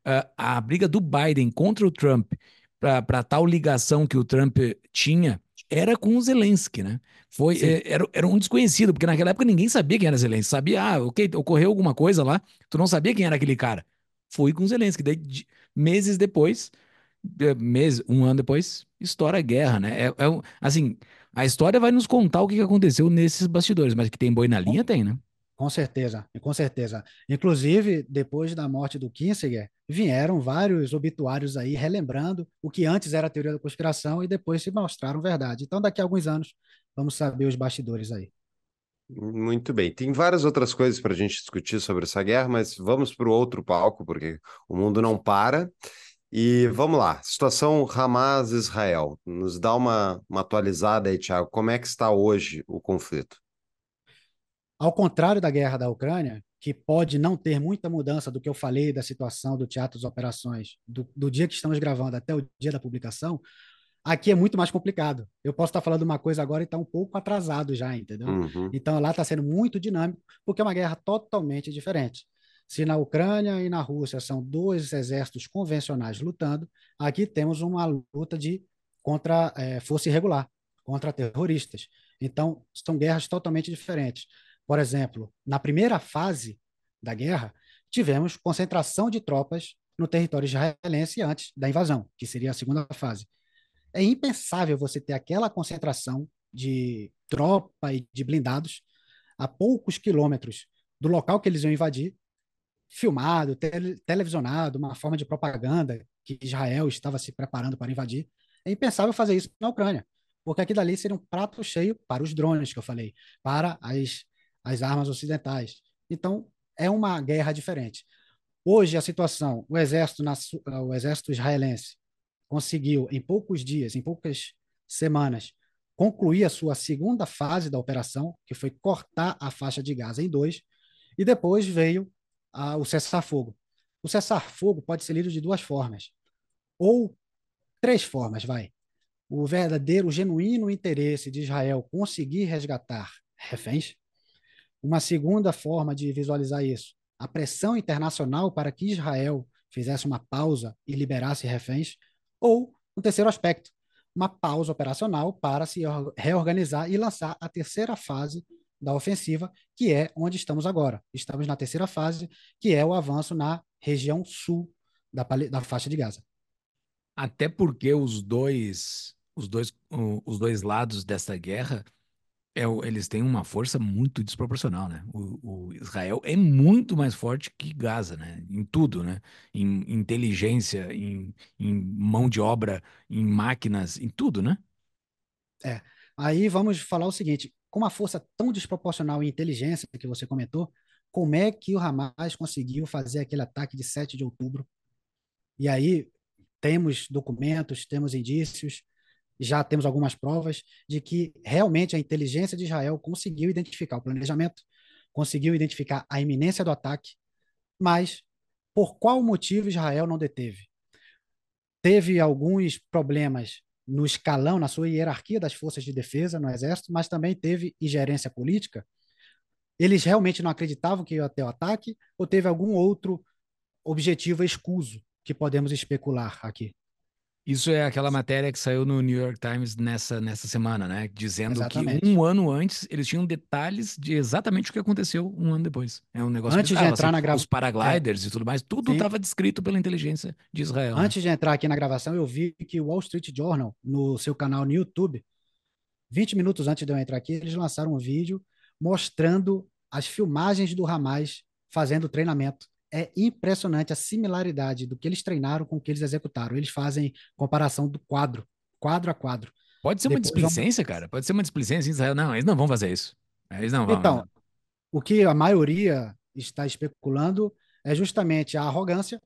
a, a briga do Biden contra o Trump, para tal ligação que o Trump tinha, era com o Zelensky, né? Foi, é, era, era um desconhecido, porque naquela época ninguém sabia quem era Zelensky. Sabia, ah, ok, ocorreu alguma coisa lá, tu não sabia quem era aquele cara. Foi com o Zelensky. Daí, de, meses depois, mês, um ano depois, estoura a guerra, né? É, é, assim, a história vai nos contar o que aconteceu nesses bastidores, mas que tem boi na linha, tem, né? Com certeza, com certeza. Inclusive, depois da morte do Kinsinger, vieram vários obituários aí relembrando o que antes era teoria da conspiração e depois se mostraram verdade. Então, daqui a alguns anos, vamos saber os bastidores aí. Muito bem. Tem várias outras coisas para a gente discutir sobre essa guerra, mas vamos para o outro palco, porque o mundo não para. E vamos lá, situação Hamas-Israel. Nos dá uma, uma atualizada aí, Thiago. Como é que está hoje o conflito? Ao contrário da guerra da Ucrânia, que pode não ter muita mudança do que eu falei da situação do Teatro das Operações, do, do dia que estamos gravando até o dia da publicação, aqui é muito mais complicado. Eu posso estar falando uma coisa agora e estar tá um pouco atrasado já, entendeu? Uhum. Então lá está sendo muito dinâmico, porque é uma guerra totalmente diferente. Se na Ucrânia e na Rússia são dois exércitos convencionais lutando, aqui temos uma luta de contra é, força irregular, contra terroristas. Então, são guerras totalmente diferentes. Por exemplo, na primeira fase da guerra, tivemos concentração de tropas no território israelense antes da invasão, que seria a segunda fase. É impensável você ter aquela concentração de tropa e de blindados a poucos quilômetros do local que eles iam invadir filmado, tele, televisionado, uma forma de propaganda que Israel estava se preparando para invadir. É impensável fazer isso na Ucrânia, porque aqui dali seria um prato cheio para os drones que eu falei, para as, as armas ocidentais. Então, é uma guerra diferente. Hoje, a situação, o exército, na, o exército israelense conseguiu, em poucos dias, em poucas semanas, concluir a sua segunda fase da operação, que foi cortar a faixa de Gaza em dois, e depois veio o cessar-fogo. O cessar-fogo pode ser lido de duas formas, ou três formas, vai. O verdadeiro, genuíno interesse de Israel conseguir resgatar reféns. Uma segunda forma de visualizar isso, a pressão internacional para que Israel fizesse uma pausa e liberasse reféns. Ou um terceiro aspecto, uma pausa operacional para se reorganizar e lançar a terceira fase da ofensiva, que é onde estamos agora. Estamos na terceira fase, que é o avanço na região sul da, da faixa de Gaza. Até porque os dois, os dois, os dois lados dessa guerra, é, eles têm uma força muito desproporcional, né? O, o, Israel é muito mais forte que Gaza, né? Em tudo, né? Em inteligência, em, em mão de obra, em máquinas, em tudo, né? É. Aí vamos falar o seguinte: com uma força tão desproporcional em inteligência que você comentou, como é que o Hamas conseguiu fazer aquele ataque de 7 de outubro? E aí temos documentos, temos indícios, já temos algumas provas de que realmente a inteligência de Israel conseguiu identificar o planejamento, conseguiu identificar a iminência do ataque, mas por qual motivo Israel não deteve? Teve alguns problemas no escalão, na sua hierarquia das forças de defesa no Exército, mas também teve ingerência política. Eles realmente não acreditavam que ia ter o ataque ou teve algum outro objetivo escuso que podemos especular aqui? Isso é aquela matéria que saiu no New York Times nessa, nessa semana, né? Dizendo exatamente. que um ano antes eles tinham detalhes de exatamente o que aconteceu um ano depois. É um negócio antes de entrar assim, na gravação. Os paragliders é. e tudo mais, tudo estava descrito pela inteligência de Israel. Né? Antes né? de entrar aqui na gravação, eu vi que o Wall Street Journal, no seu canal no YouTube, 20 minutos antes de eu entrar aqui, eles lançaram um vídeo mostrando as filmagens do Hamas fazendo treinamento é impressionante a similaridade do que eles treinaram com o que eles executaram. Eles fazem comparação do quadro, quadro a quadro. Pode ser uma Depois displicência, vão... cara. Pode ser uma displicência em Israel. Não, eles não vão fazer isso. Eles não vão. Então, o que a maioria está especulando é justamente a arrogância.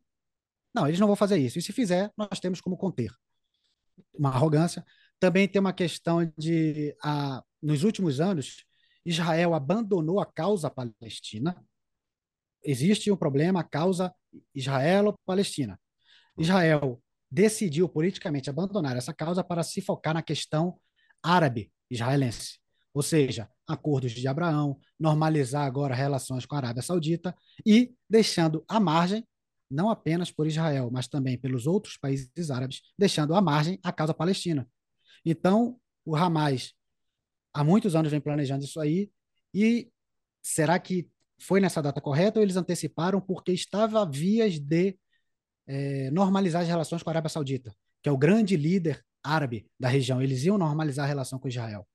Não, eles não vão fazer isso. E se fizer, nós temos como conter. Uma arrogância. Também tem uma questão de, a, nos últimos anos, Israel abandonou a causa palestina existe um problema, a causa Israelo-Palestina. Israel decidiu politicamente abandonar essa causa para se focar na questão árabe-israelense. Ou seja, acordos de Abraão, normalizar agora relações com a Arábia Saudita e deixando à margem, não apenas por Israel, mas também pelos outros países árabes, deixando à margem a causa palestina. Então, o Hamas há muitos anos vem planejando isso aí e será que foi nessa data correta ou eles anteciparam porque estava a vias de é, normalizar as relações com a Arábia Saudita, que é o grande líder árabe da região. Eles iam normalizar a relação com Israel.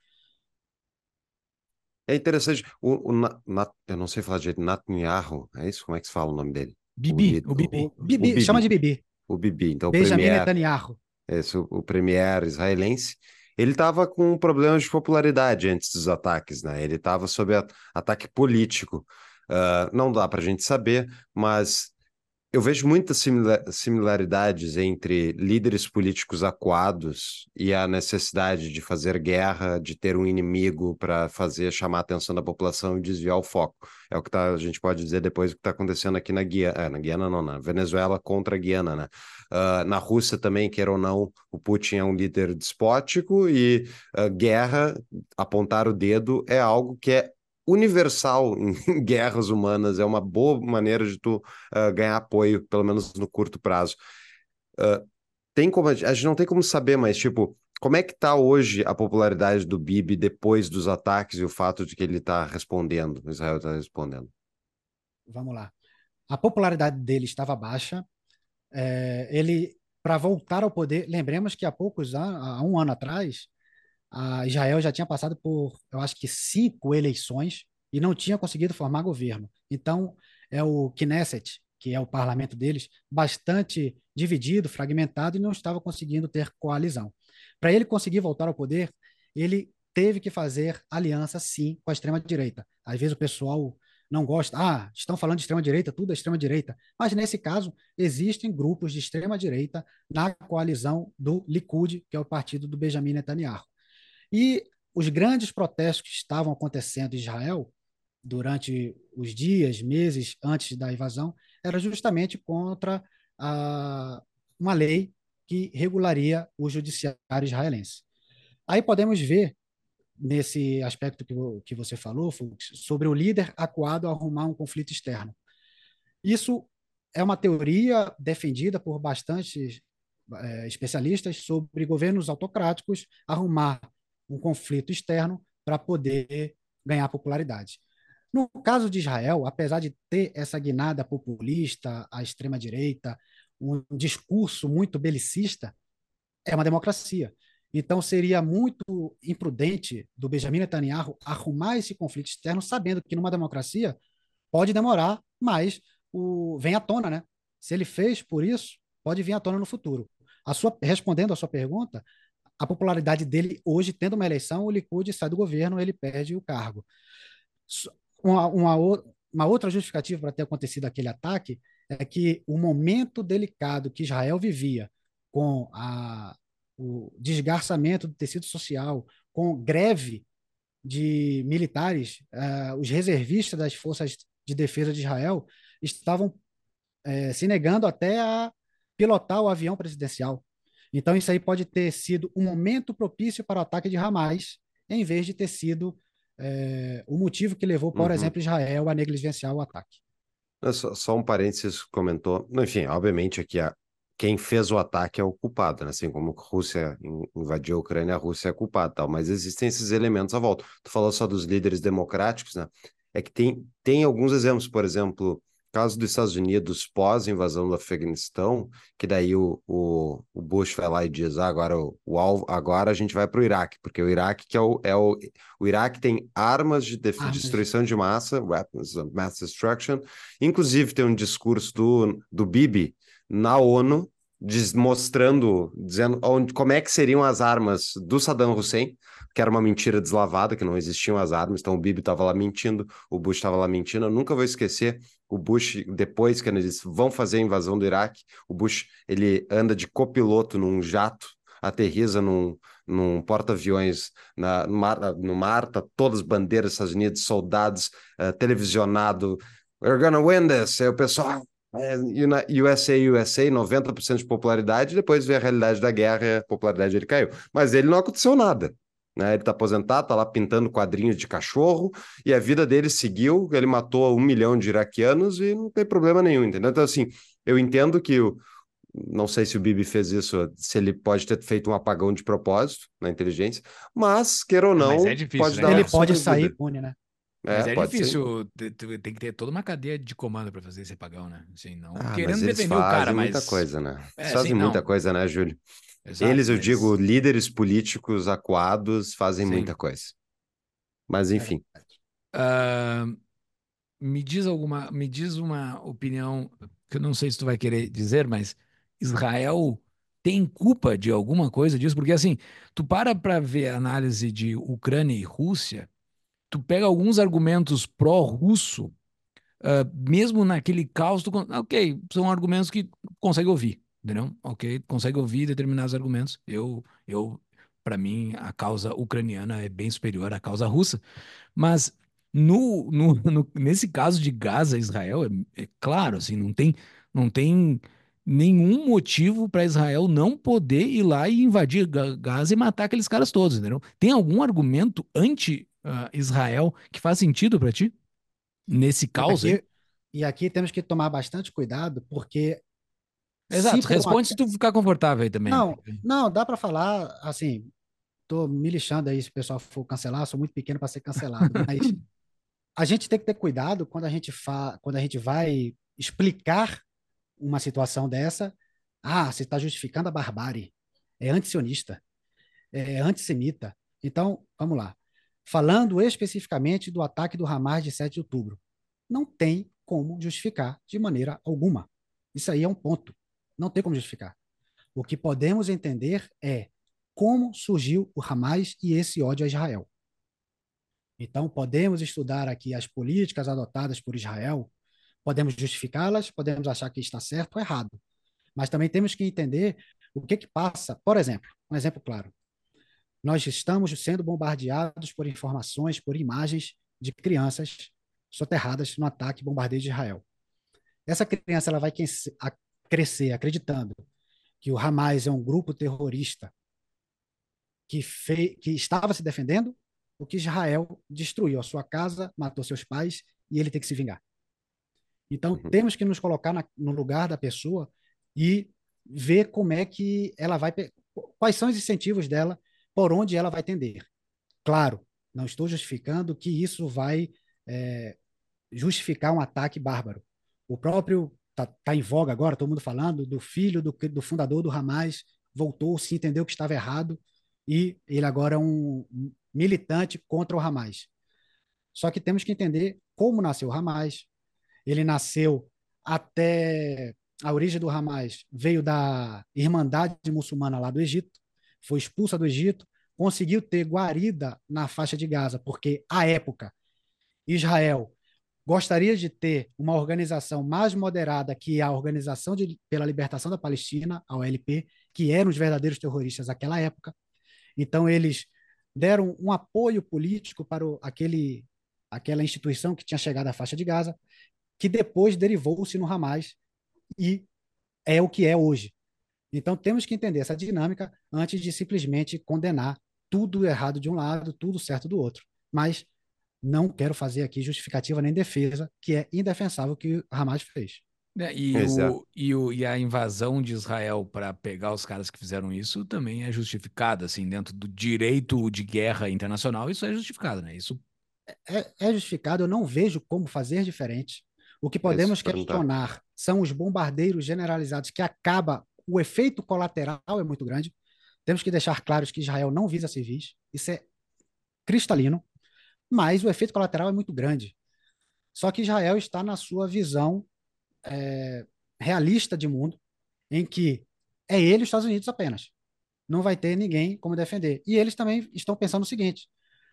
É interessante, o, o na, eu não sei falar de jeito, Netanyahu, é isso? Como é que se fala o nome dele? Bibi, o, o Bibi. O, o Bibi, chama de Bibi. O Bibi, então Benjamin o premier, Netanyahu. Esse, o, o premier israelense, ele estava com problemas de popularidade antes dos ataques, né? Ele estava sob a, ataque político. Uh, não dá para a gente saber, mas eu vejo muitas similaridades entre líderes políticos acuados e a necessidade de fazer guerra, de ter um inimigo para fazer chamar a atenção da população e desviar o foco. É o que tá, a gente pode dizer depois do que está acontecendo aqui na Guiana, é, na Guiana não, na Venezuela contra a Guiana, né? Uh, na Rússia também, queira ou não, o Putin é um líder despótico e uh, guerra, apontar o dedo é algo que é universal em guerras humanas, é uma boa maneira de tu uh, ganhar apoio, pelo menos no curto prazo. Uh, tem como, a gente não tem como saber, mas tipo, como é que está hoje a popularidade do Bibi depois dos ataques e o fato de que ele está respondendo, Israel está respondendo? Vamos lá. A popularidade dele estava baixa. É, ele, para voltar ao poder, lembremos que há poucos anos, há um ano atrás, a Israel já tinha passado por, eu acho que cinco eleições e não tinha conseguido formar governo. Então, é o Knesset, que é o parlamento deles, bastante dividido, fragmentado e não estava conseguindo ter coalizão. Para ele conseguir voltar ao poder, ele teve que fazer aliança, sim, com a extrema-direita. Às vezes o pessoal não gosta, ah, estão falando de extrema-direita, tudo é extrema-direita. Mas nesse caso, existem grupos de extrema-direita na coalizão do Likud, que é o partido do Benjamin Netanyahu. E os grandes protestos que estavam acontecendo em Israel durante os dias, meses antes da invasão, era justamente contra a, uma lei que regularia o judiciário israelense. Aí podemos ver, nesse aspecto que, que você falou, Fux, sobre o líder acuado a arrumar um conflito externo. Isso é uma teoria defendida por bastantes é, especialistas sobre governos autocráticos arrumar um conflito externo para poder ganhar popularidade. No caso de Israel, apesar de ter essa guinada populista, à extrema-direita, um discurso muito belicista, é uma democracia. Então, seria muito imprudente do Benjamin Netanyahu arrumar esse conflito externo, sabendo que numa democracia pode demorar, mas o... vem à tona, né? Se ele fez por isso, pode vir à tona no futuro. A sua... Respondendo à sua pergunta, a popularidade dele hoje, tendo uma eleição, o Likud sai do governo, ele perde o cargo. Uma, uma, uma outra justificativa para ter acontecido aquele ataque é que o momento delicado que Israel vivia com a, o desgarçamento do tecido social, com greve de militares, uh, os reservistas das forças de defesa de Israel estavam uh, se negando até a pilotar o avião presidencial. Então, isso aí pode ter sido um momento propício para o ataque de Hamas, em vez de ter sido é, o motivo que levou, por uhum. exemplo, Israel a negligenciar o ataque. Só, só, um parênteses comentou. Enfim, obviamente aqui a, quem fez o ataque é o culpado, né? Assim como a Rússia invadiu a Ucrânia, a Rússia é culpada, tal. Mas existem esses elementos à volta. Tu falou só dos líderes democráticos, né? É que tem, tem alguns exemplos, por exemplo, caso dos Estados Unidos pós-invasão do Afeganistão, que daí o, o, o, Bush vai lá e diz, ah, agora o, o alvo, agora a gente vai para o Iraque, porque o Iraque que é o, é o, o Iraque tem armas de armas. destruição de massa, weapons of mass destruction, inclusive tem um discurso do, do Bibi na ONU, mostrando, dizendo onde, como é que seriam as armas do Saddam Hussein, que era uma mentira deslavada, que não existiam as armas, então o Bibi estava lá mentindo, o Bush estava lá mentindo, eu nunca vou esquecer o Bush, depois que ele disse, vão fazer a invasão do Iraque, o Bush, ele anda de copiloto num jato, aterriza num, num porta-aviões no mar, no mar, tá todas as bandeiras dos Estados Unidos, soldados, uh, televisionado, we're gonna win this, aí o pessoal, USA, USA, 90% de popularidade, depois vê a realidade da guerra e a popularidade dele caiu. Mas ele não aconteceu nada. Né? Ele está aposentado, está lá pintando quadrinhos de cachorro e a vida dele seguiu. Ele matou um milhão de iraquianos e não tem problema nenhum, entendeu? Então, assim, eu entendo que o, não sei se o Bibi fez isso, se ele pode ter feito um apagão de propósito na inteligência, mas, queira ou não, é difícil, pode né? dar Ele pode sair impune, né? É, Mas é difícil, ser. tem que ter toda uma cadeia de comando para fazer esse apagão, né? Assim, não ah, querendo defender o cara, mas muita coisa, né? É, fazem assim, muita coisa, né, Júlio? Exato, eles, eu digo, líderes políticos acuados fazem Sim. muita coisa. Mas enfim. Uh, me diz alguma, me diz uma opinião que eu não sei se tu vai querer dizer, mas Israel tem culpa de alguma coisa disso? Porque assim, tu para para ver a análise de Ucrânia e Rússia, tu pega alguns argumentos pró-russo, uh, mesmo naquele caos, tu, ok, são argumentos que consegue ouvir, entendeu? Ok, consegue ouvir determinados argumentos. Eu, eu, para mim, a causa ucraniana é bem superior à causa russa, mas no, no, no nesse caso de Gaza, Israel, é, é claro, assim, não tem, não tem nenhum motivo para Israel não poder ir lá e invadir Gaza e matar aqueles caras todos, entendeu? Tem algum argumento anti uh, Israel que faz sentido para ti? Nesse caos e aqui, e aqui temos que tomar bastante cuidado, porque. Exato, se responde uma... se tu ficar confortável aí também. Não, não, dá para falar assim. Tô me lixando aí se o pessoal for cancelar, sou muito pequeno para ser cancelado, mas a gente tem que ter cuidado quando a gente fa... quando a gente vai explicar uma situação dessa. Ah, você está justificando a barbárie. É antisionista. É antissemita. Então, vamos lá falando especificamente do ataque do Hamas de 7 de outubro. Não tem como justificar de maneira alguma. Isso aí é um ponto. Não tem como justificar. O que podemos entender é como surgiu o Hamas e esse ódio a Israel. Então, podemos estudar aqui as políticas adotadas por Israel, podemos justificá-las, podemos achar que está certo ou errado. Mas também temos que entender o que, que passa. Por exemplo, um exemplo claro. Nós estamos sendo bombardeados por informações, por imagens de crianças soterradas no ataque bombardeio de Israel. Essa criança ela vai crescer acreditando que o Hamas é um grupo terrorista que, que estava se defendendo, o que Israel destruiu a sua casa, matou seus pais e ele tem que se vingar. Então, uhum. temos que nos colocar na, no lugar da pessoa e ver como é que ela vai. Quais são os incentivos dela por onde ela vai tender. Claro, não estou justificando que isso vai é, justificar um ataque bárbaro. O próprio está tá em voga agora, todo mundo falando do filho do, do fundador do Hamas voltou, se entendeu que estava errado e ele agora é um militante contra o Hamas. Só que temos que entender como nasceu o Hamas. Ele nasceu até a origem do Hamas veio da Irmandade Muçulmana lá do Egito, foi expulsa do Egito, conseguiu ter guarida na faixa de Gaza, porque, à época, Israel gostaria de ter uma organização mais moderada que a Organização de, pela Libertação da Palestina, a OLP, que eram os verdadeiros terroristas naquela época. Então, eles deram um apoio político para o, aquele, aquela instituição que tinha chegado à faixa de Gaza, que depois derivou-se no Hamas e é o que é hoje. Então, temos que entender essa dinâmica antes de simplesmente condenar tudo errado de um lado, tudo certo do outro. Mas não quero fazer aqui justificativa nem defesa, que é indefensável o que Hamas fez. É, e, o, e, o, e, a invasão de Israel para pegar os caras que fizeram isso também é justificada, assim, dentro do direito de guerra internacional, isso é justificado, né? Isso é, é justificado, eu não vejo como fazer diferente. O que podemos questionar são os bombardeiros generalizados que acaba o efeito colateral é muito grande. Temos que deixar claros que Israel não visa civis, isso é cristalino, mas o efeito colateral é muito grande. Só que Israel está na sua visão é, realista de mundo, em que é ele e os Estados Unidos apenas. Não vai ter ninguém como defender. E eles também estão pensando o seguinte: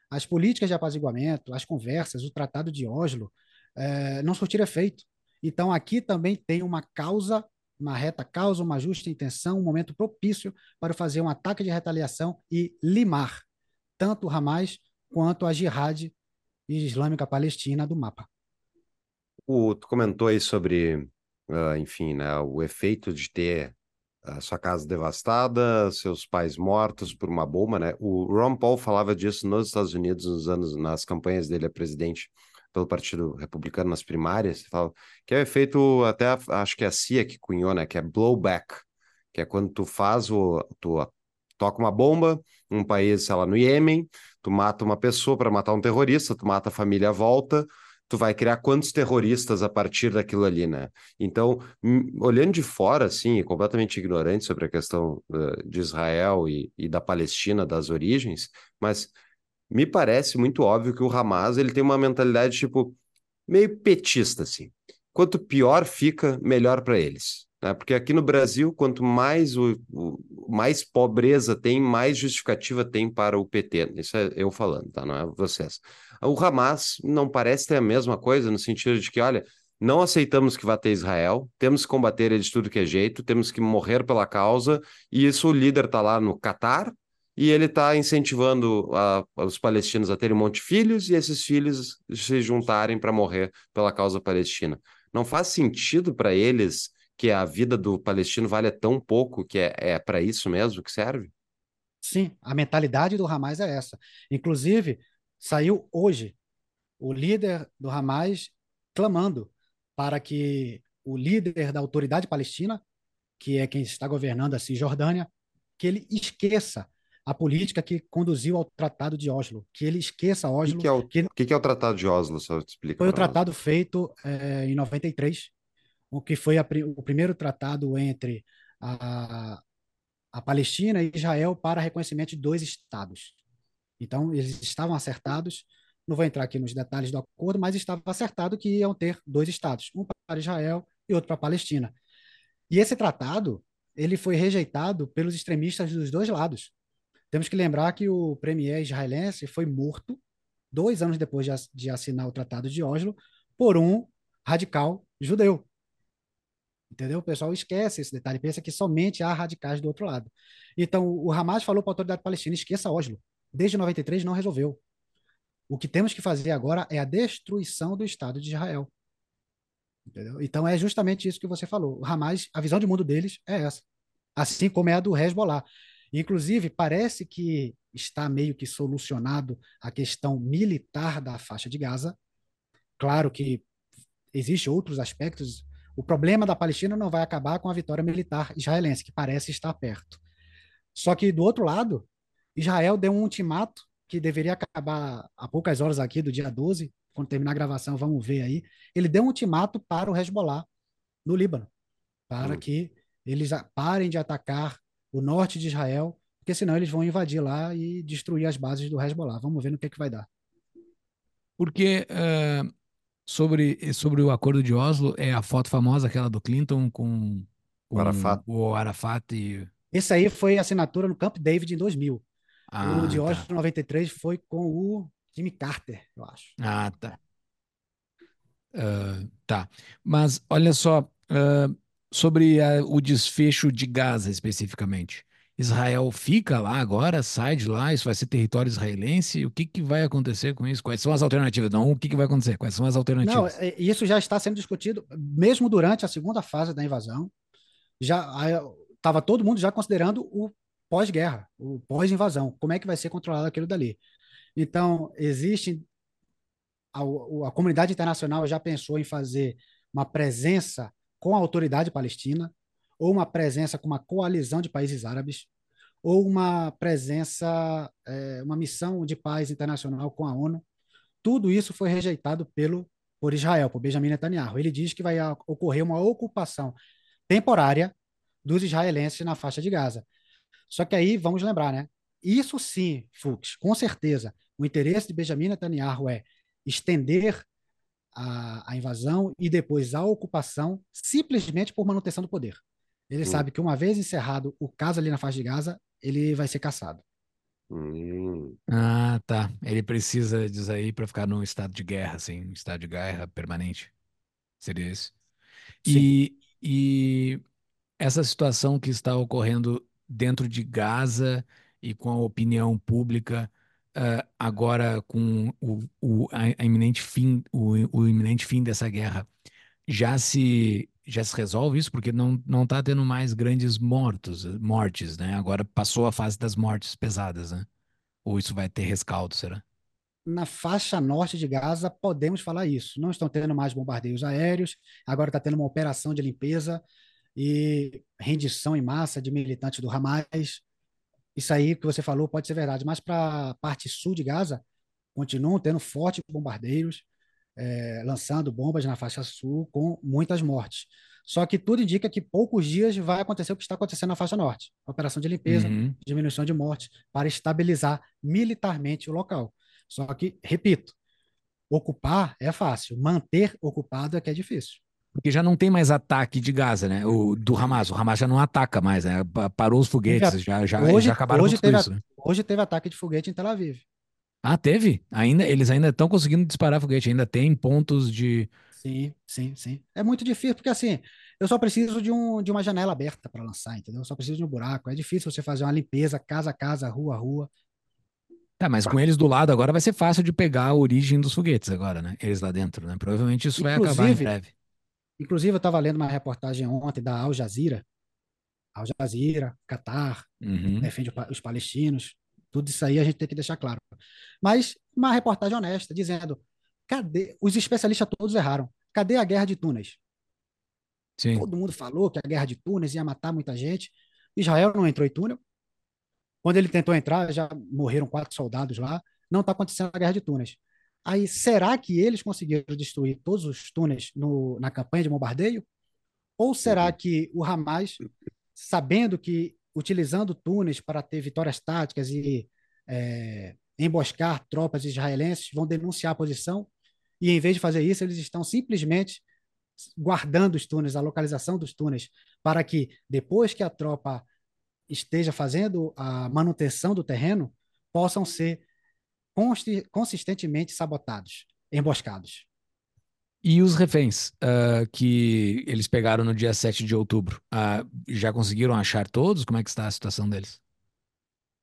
as políticas de apaziguamento, as conversas, o Tratado de Oslo é, não surtiram efeito. Então aqui também tem uma causa uma reta causa, uma justa intenção, um momento propício para fazer um ataque de retaliação e limar tanto o Hamas quanto a Jihad Islâmica Palestina do mapa. O, tu comentou aí sobre uh, enfim, né, o efeito de ter a sua casa devastada, seus pais mortos por uma bomba, né? O Ron Paul falava disso nos Estados Unidos nos anos, nas campanhas dele a presidente pelo Partido Republicano nas primárias, fala que é o efeito até acho que é a CIA que cunhou, né? Que é blowback, que é quando tu faz o tu toca uma bomba, um país, sei lá, no Iêmen, tu mata uma pessoa para matar um terrorista, tu mata a família à volta, tu vai criar quantos terroristas a partir daquilo ali, né? Então, olhando de fora, assim, completamente ignorante sobre a questão uh, de Israel e, e, da Palestina, das origens, mas me parece muito óbvio que o Hamas ele tem uma mentalidade tipo meio petista, assim. Quanto pior fica, melhor para eles. Né? Porque aqui no Brasil, quanto mais o, o, mais pobreza tem, mais justificativa tem para o PT. Isso é eu falando, tá? Não é vocês. O Hamas não parece ter a mesma coisa, no sentido de que, olha, não aceitamos que vá ter Israel, temos que combater ele de tudo que é jeito, temos que morrer pela causa, e isso o líder está lá no Catar, e ele está incentivando a, os palestinos a terem um monte de filhos, e esses filhos se juntarem para morrer pela causa palestina. Não faz sentido para eles que a vida do palestino vale tão pouco que é, é para isso mesmo que serve? Sim, a mentalidade do Hamas é essa. Inclusive, Saiu hoje o líder do Hamas clamando para que o líder da autoridade palestina, que é quem está governando a Cisjordânia, que ele esqueça a política que conduziu ao Tratado de Oslo, que ele esqueça Oslo. O que, é o, que, que, que é o Tratado de Oslo, só te explica? Foi o tratado nós. feito é, em 93, o que foi a, o primeiro tratado entre a, a Palestina e Israel para reconhecimento de dois estados. Então, eles estavam acertados, não vou entrar aqui nos detalhes do acordo, mas estava acertado que iam ter dois estados, um para Israel e outro para a Palestina. E esse tratado, ele foi rejeitado pelos extremistas dos dois lados. Temos que lembrar que o premier israelense foi morto dois anos depois de assinar o Tratado de Oslo por um radical judeu. Entendeu? O pessoal esquece esse detalhe, pensa que somente há radicais do outro lado. Então, o Hamas falou para a autoridade palestina: esqueça Oslo desde 93 não resolveu. O que temos que fazer agora é a destruição do Estado de Israel. Entendeu? Então é justamente isso que você falou. O Hamas, a visão de mundo deles é essa. Assim como é a do Hezbollah. Inclusive, parece que está meio que solucionado a questão militar da faixa de Gaza. Claro que existem outros aspectos. O problema da Palestina não vai acabar com a vitória militar israelense, que parece estar perto. Só que, do outro lado, Israel deu um ultimato que deveria acabar há poucas horas aqui do dia 12, quando terminar a gravação, vamos ver aí. Ele deu um ultimato para o Hezbollah no Líbano, para hum. que eles parem de atacar o norte de Israel, porque senão eles vão invadir lá e destruir as bases do Hezbollah. Vamos ver no que, que vai dar. Porque uh, sobre, sobre o acordo de Oslo, é a foto famosa, aquela do Clinton com, com o Arafat, o Arafat e... Esse aí foi a assinatura no Camp David em 2000. Ah, o de tá. Washington 93 foi com o Jimmy Carter, eu acho. Ah, tá. Uh, tá. Mas olha só, uh, sobre a, o desfecho de Gaza especificamente. Israel fica lá agora, sai de lá, isso vai ser território israelense. O que, que vai acontecer com isso? Quais são as alternativas? Não, o que, que vai acontecer? Quais são as alternativas? Não, é, isso já está sendo discutido, mesmo durante a segunda fase da invasão. Já estava todo mundo já considerando o pós-guerra, o pós-invasão. Como é que vai ser controlado aquilo dali? Então, existe. A, a comunidade internacional já pensou em fazer uma presença com a autoridade palestina, ou uma presença com uma coalizão de países árabes, ou uma presença, é, uma missão de paz internacional com a ONU. Tudo isso foi rejeitado pelo por Israel, por Benjamin Netanyahu. Ele diz que vai ocorrer uma ocupação temporária dos israelenses na faixa de Gaza. Só que aí vamos lembrar, né? Isso sim, Fux, com certeza. O interesse de Benjamin Netanyahu é estender a, a invasão e depois a ocupação simplesmente por manutenção do poder. Ele hum. sabe que uma vez encerrado o caso ali na faixa de Gaza, ele vai ser caçado. Hum. Ah, tá. Ele precisa disso aí para ficar num estado de guerra, assim, um estado de guerra permanente. Seria isso. E, e essa situação que está ocorrendo dentro de Gaza e com a opinião pública, uh, agora com o, o, a, iminente fim, o, o iminente fim dessa guerra, já se já se resolve isso porque não não está tendo mais grandes mortos, mortes, né? Agora passou a fase das mortes pesadas, né? Ou isso vai ter rescaldo, será? Na faixa norte de Gaza, podemos falar isso. Não estão tendo mais bombardeios aéreos, agora está tendo uma operação de limpeza e rendição em massa de militantes do Hamas. Isso aí que você falou pode ser verdade, mas para a parte sul de Gaza, continuam tendo fortes bombardeiros é, lançando bombas na faixa sul com muitas mortes. Só que tudo indica que poucos dias vai acontecer o que está acontecendo na faixa norte. Operação de limpeza, uhum. diminuição de mortes, para estabilizar militarmente o local. Só que, repito, ocupar é fácil, manter ocupado é que é difícil. Porque já não tem mais ataque de Gaza, né? O, do Hamas. O Hamas já não ataca mais, né? Parou os foguetes, já, já, hoje, já acabaram hoje com teve, isso. Né? Hoje teve ataque de foguete em Tel Aviv. Ah, teve? Ainda, eles ainda estão conseguindo disparar foguete, ainda tem pontos de. Sim, sim, sim. É muito difícil, porque assim, eu só preciso de, um, de uma janela aberta para lançar, entendeu? Eu só preciso de um buraco. É difícil você fazer uma limpeza casa a casa, rua a rua. Tá, mas com eles do lado agora vai ser fácil de pegar a origem dos foguetes agora, né? Eles lá dentro, né? Provavelmente isso vai acabar em breve. Inclusive, eu estava lendo uma reportagem ontem da Al Jazeera. Al Jazeera, Qatar, uhum. defende os palestinos. Tudo isso aí a gente tem que deixar claro. Mas uma reportagem honesta, dizendo: cadê? Os especialistas todos erraram. Cadê a guerra de Túnez? Sim. Todo mundo falou que a guerra de Túnez ia matar muita gente. Israel não entrou em túnel. Quando ele tentou entrar, já morreram quatro soldados lá. Não está acontecendo a guerra de Túnez. Aí, será que eles conseguiram destruir todos os túneis no, na campanha de bombardeio? Ou será uhum. que o Hamas, sabendo que utilizando túneis para ter vitórias táticas e é, emboscar tropas israelenses, vão denunciar a posição e, em vez de fazer isso, eles estão simplesmente guardando os túneis, a localização dos túneis, para que depois que a tropa esteja fazendo a manutenção do terreno, possam ser consistentemente sabotados, emboscados. E os reféns uh, que eles pegaram no dia 7 de outubro, uh, já conseguiram achar todos? Como é que está a situação deles?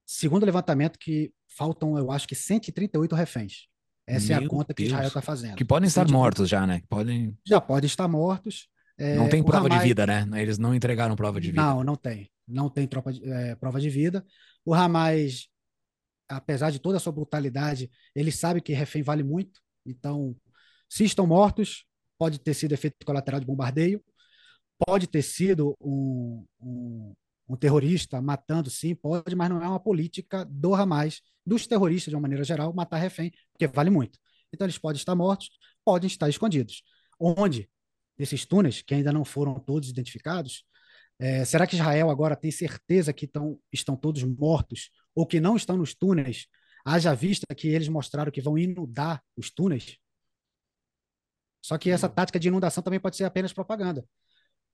Segundo o levantamento, que faltam, eu acho que 138 reféns. Essa Meu é a conta que Israel está fazendo. Que podem estar 130. mortos já, né? Podem... Já podem estar mortos. É, não tem prova Hamas... de vida, né? Eles não entregaram prova de vida. Não, não tem. Não tem tropa de, é, prova de vida. O Hamas, apesar de toda a sua brutalidade, ele sabe que refém vale muito. Então, se estão mortos, pode ter sido efeito colateral de bombardeio, pode ter sido um, um, um terrorista matando, sim, pode, mas não é uma política do Hamas, dos terroristas de uma maneira geral, matar refém, porque vale muito. Então eles podem estar mortos, podem estar escondidos. Onde? Esses túneis, que ainda não foram todos identificados, é, será que Israel agora tem certeza que tão, estão todos mortos ou que não estão nos túneis, haja vista que eles mostraram que vão inundar os túneis? Só que essa tática de inundação também pode ser apenas propaganda.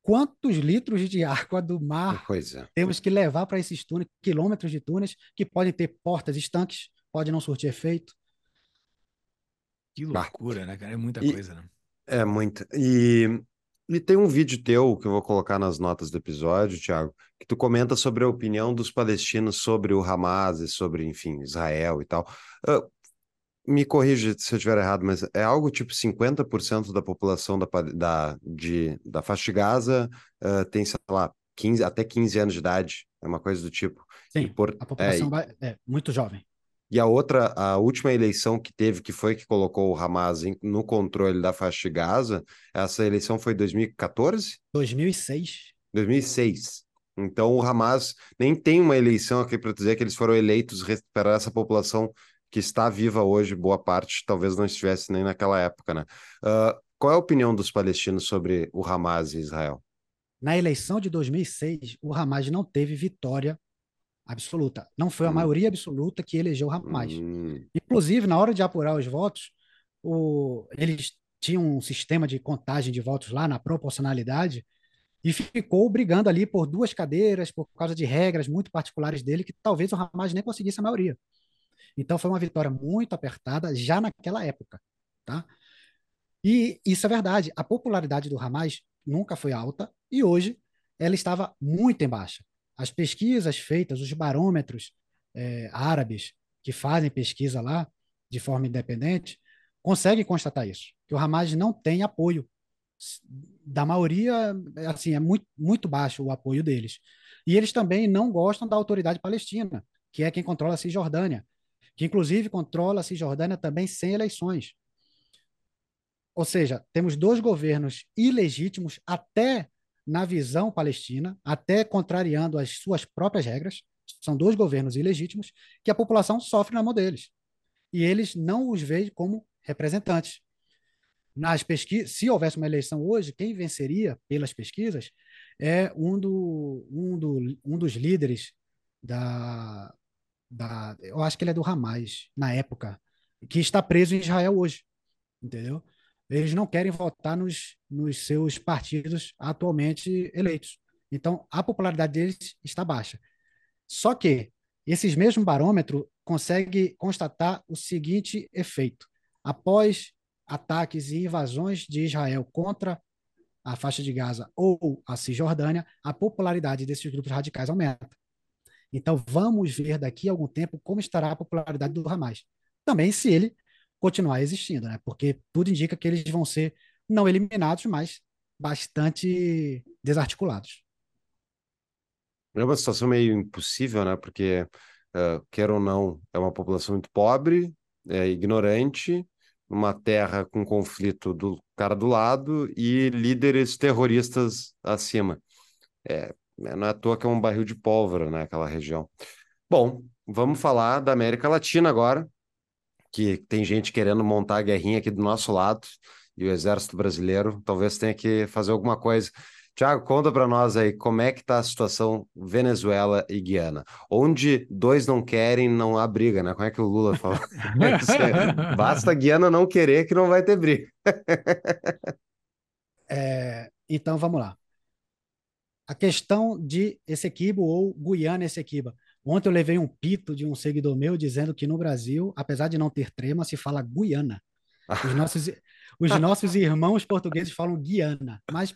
Quantos litros de água do mar é. temos que levar para esses túneis, quilômetros de túneis, que podem ter portas estanques, pode não surtir efeito? Que loucura, bah. né, cara? É muita e, coisa, né? É muita. E, e tem um vídeo teu que eu vou colocar nas notas do episódio, Thiago, que tu comenta sobre a opinião dos palestinos sobre o Hamas e sobre, enfim, Israel e tal. Uh, me corrija se eu estiver errado, mas é algo tipo 50% da população da, da, de, da faixa de Gaza uh, tem, sei lá, 15, até 15 anos de idade, é uma coisa do tipo. Sim, por, a população é, é, muito jovem. E a outra, a última eleição que teve, que foi que colocou o Hamas em, no controle da faixa de Gaza, essa eleição foi 2014? 2006. 2006. Então o Hamas nem tem uma eleição aqui para dizer que eles foram eleitos para essa população que está viva hoje, boa parte talvez não estivesse nem naquela época, né? Uh, qual é a opinião dos palestinos sobre o Hamas e Israel? Na eleição de 2006, o Hamas não teve vitória absoluta. Não foi a hum. maioria absoluta que elegeu o Hamas. Hum. Inclusive, na hora de apurar os votos, o... eles tinham um sistema de contagem de votos lá na proporcionalidade e ficou brigando ali por duas cadeiras por causa de regras muito particulares dele que talvez o Hamas nem conseguisse a maioria. Então foi uma vitória muito apertada já naquela época, tá? E isso é verdade. A popularidade do Hamas nunca foi alta e hoje ela estava muito em baixa. As pesquisas feitas, os barômetros é, árabes que fazem pesquisa lá de forma independente, conseguem constatar isso, que o Hamas não tem apoio da maioria, assim, é muito, muito baixo o apoio deles. E eles também não gostam da autoridade palestina, que é quem controla a Cisjordânia, que inclusive controla a Cisjordânia também sem eleições. Ou seja, temos dois governos ilegítimos até na visão palestina, até contrariando as suas próprias regras. São dois governos ilegítimos que a população sofre na mão deles. E eles não os veem como representantes. Nas pesquisas, se houvesse uma eleição hoje, quem venceria pelas pesquisas é um, do, um, do, um dos líderes da, da. Eu acho que ele é do Hamas, na época, que está preso em Israel hoje. Entendeu? Eles não querem votar nos, nos seus partidos atualmente eleitos. Então, a popularidade deles está baixa. Só que esses mesmos barômetros conseguem constatar o seguinte efeito: após ataques e invasões de Israel contra a faixa de Gaza ou a Cisjordânia, a popularidade desses grupos radicais aumenta. Então, vamos ver daqui a algum tempo como estará a popularidade do Hamas. Também se ele continuar existindo, né? Porque tudo indica que eles vão ser não eliminados, mas bastante desarticulados. É uma situação meio impossível, né? Porque, uh, quer ou não, é uma população muito pobre, é ignorante, uma terra com conflito do cara do lado e líderes terroristas acima. É, é, não é à toa que é um barril de pólvora, né, aquela região. Bom, vamos falar da América Latina agora, que tem gente querendo montar a guerrinha aqui do nosso lado e o exército brasileiro talvez tenha que fazer alguma coisa. Tiago, conta para nós aí como é que está a situação Venezuela e Guiana. Onde dois não querem, não há briga, né? Como é que o Lula fala? Basta a Guiana não querer que não vai ter briga. é, então vamos lá. A questão de Essequibo ou Guiana Essequiba. Ontem eu levei um pito de um seguidor meu dizendo que no Brasil, apesar de não ter trema, se fala Guiana. Os nossos, os nossos irmãos portugueses falam Guiana, mas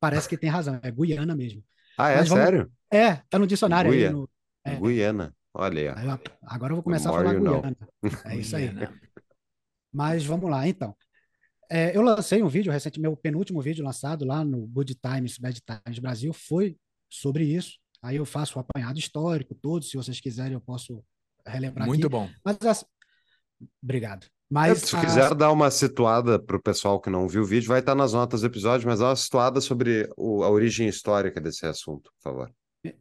parece que tem razão, é Guiana mesmo. Ah, é? Vamos... Sério? É, tá no dicionário Guia... aí. No... É. Guiana, olha aí. Agora eu vou começar a falar Guiana. É isso aí. Mas vamos lá, então. É, eu lancei um vídeo recente, meu penúltimo vídeo lançado lá no Good Times, Bad Times Brasil, foi sobre isso. Aí eu faço o apanhado histórico todo, se vocês quiserem eu posso relembrar Muito aqui. bom. Mas, assim, obrigado. Mas, se a... quiser dar uma situada para o pessoal que não viu o vídeo, vai estar nas notas do episódio, mas dá uma situada sobre o, a origem histórica desse assunto, por favor.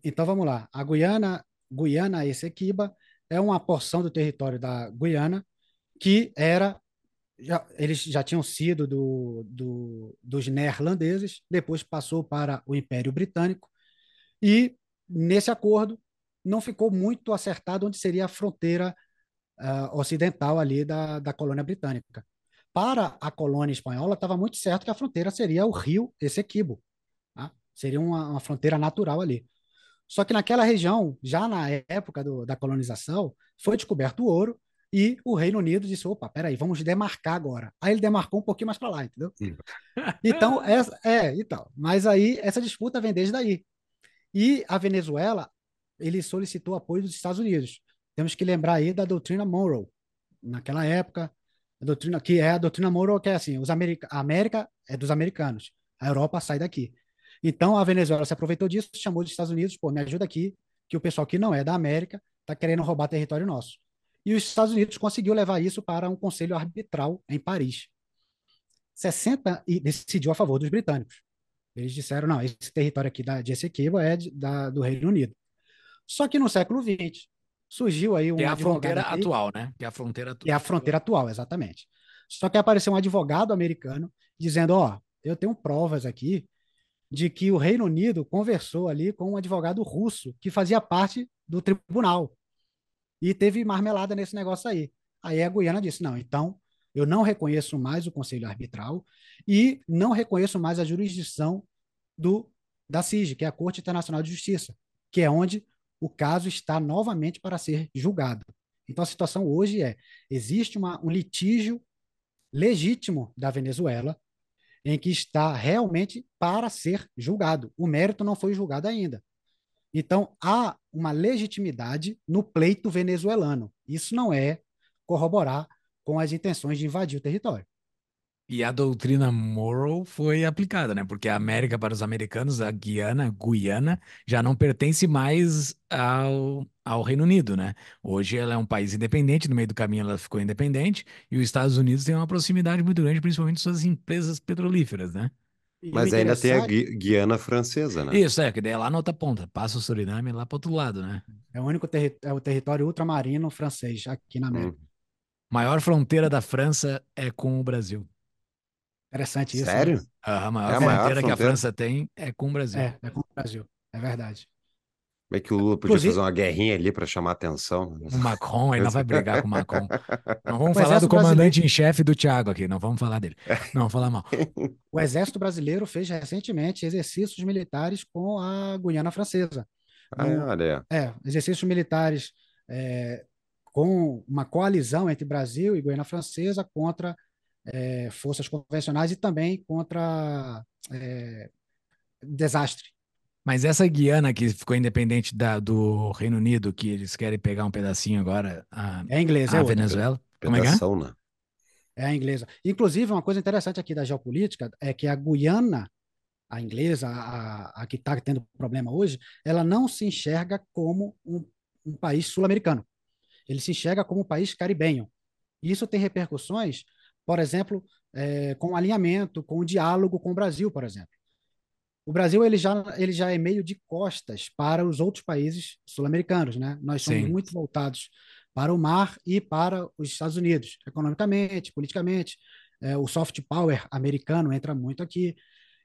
Então vamos lá. A Guiana, Guiana Essequiba é uma porção do território da Guiana que era já, eles já tinham sido do, do, dos neerlandeses, depois passou para o Império Britânico e nesse acordo não ficou muito acertado onde seria a fronteira uh, ocidental ali da, da colônia britânica. Para a colônia espanhola, estava muito certo que a fronteira seria o rio Essequibo. Tá? Seria uma, uma, fronteira natural ali. Só que naquela região, já na época do, da colonização, foi descoberto o ouro e o Reino Unido disse: opa, peraí, vamos demarcar agora. Aí ele demarcou um pouquinho mais para lá, entendeu? então, essa, é, então. Mas aí essa disputa vem desde aí. E a Venezuela, ele solicitou apoio dos Estados Unidos temos que lembrar aí da doutrina Monroe. Naquela época, a doutrina que é a doutrina Monroe, que é assim, os America, a América é dos americanos, a Europa sai daqui. Então a Venezuela se aproveitou disso, chamou dos Estados Unidos, pô, me ajuda aqui, que o pessoal que não é da América está querendo roubar território nosso. E os Estados Unidos conseguiu levar isso para um conselho arbitral em Paris. 60 e decidiu a favor dos britânicos. Eles disseram, não, esse território aqui da, de Essequibo é de, da, do Reino Unido. Só que no século XX, surgiu aí um que é a fronteira aqui, atual, né? Que é a fronteira atual. Que é a fronteira atual, exatamente. Só que apareceu um advogado americano dizendo, ó, oh, eu tenho provas aqui de que o Reino Unido conversou ali com um advogado russo que fazia parte do tribunal. E teve marmelada nesse negócio aí. Aí a Guiana disse: não, então eu não reconheço mais o Conselho Arbitral e não reconheço mais a jurisdição do da CIG, que é a Corte Internacional de Justiça, que é onde o caso está novamente para ser julgado. Então, a situação hoje é: existe uma, um litígio legítimo da Venezuela em que está realmente para ser julgado. O mérito não foi julgado ainda. Então, há uma legitimidade no pleito venezuelano. Isso não é corroborar com as intenções de invadir o território. E a doutrina Morrow foi aplicada, né? Porque a América para os americanos, a Guiana, Guiana, já não pertence mais ao, ao Reino Unido, né? Hoje ela é um país independente, no meio do caminho ela ficou independente, e os Estados Unidos têm uma proximidade muito grande, principalmente suas empresas petrolíferas, né? Mas ainda tem a Guiana Francesa, né? Isso, é, que daí é lá na outra ponta. Passa o Suriname lá para outro lado, né? É o único terri é o território ultramarino francês aqui na América. Hum. Maior fronteira da França é com o Brasil. Interessante isso. Né? Sério? Né? A maior, é a maior fronteira, que a França tem é com o Brasil. É, é com o Brasil. É verdade. Como é que o Lula podia Inclusive... fazer uma guerrinha ali para chamar atenção? O Macron, ele não vai brigar com o Macron. Não vamos falar do comandante em chefe do Thiago aqui, não vamos falar dele. Não vamos falar mal. O Exército Brasileiro fez recentemente exercícios militares com a Guiana Francesa. Ah, no... olha. É, exercícios militares é, com uma coalizão entre Brasil e Guiana Francesa contra é, forças convencionais e também contra é, desastre. Mas essa Guiana que ficou independente da, do Reino Unido, que eles querem pegar um pedacinho agora, a, é inglês, a é Venezuela. Como é que é? Né? É a inglesa. Inclusive, uma coisa interessante aqui da geopolítica é que a Guiana, a inglesa, a, a que está tendo problema hoje, ela não se enxerga como um, um país sul-americano. Ele se enxerga como um país caribenho. E isso tem repercussões por exemplo, é, com alinhamento, com diálogo com o Brasil, por exemplo. O Brasil ele já, ele já é meio de costas para os outros países sul-americanos, né? Nós somos Sim. muito voltados para o mar e para os Estados Unidos, economicamente, politicamente. É, o soft power americano entra muito aqui.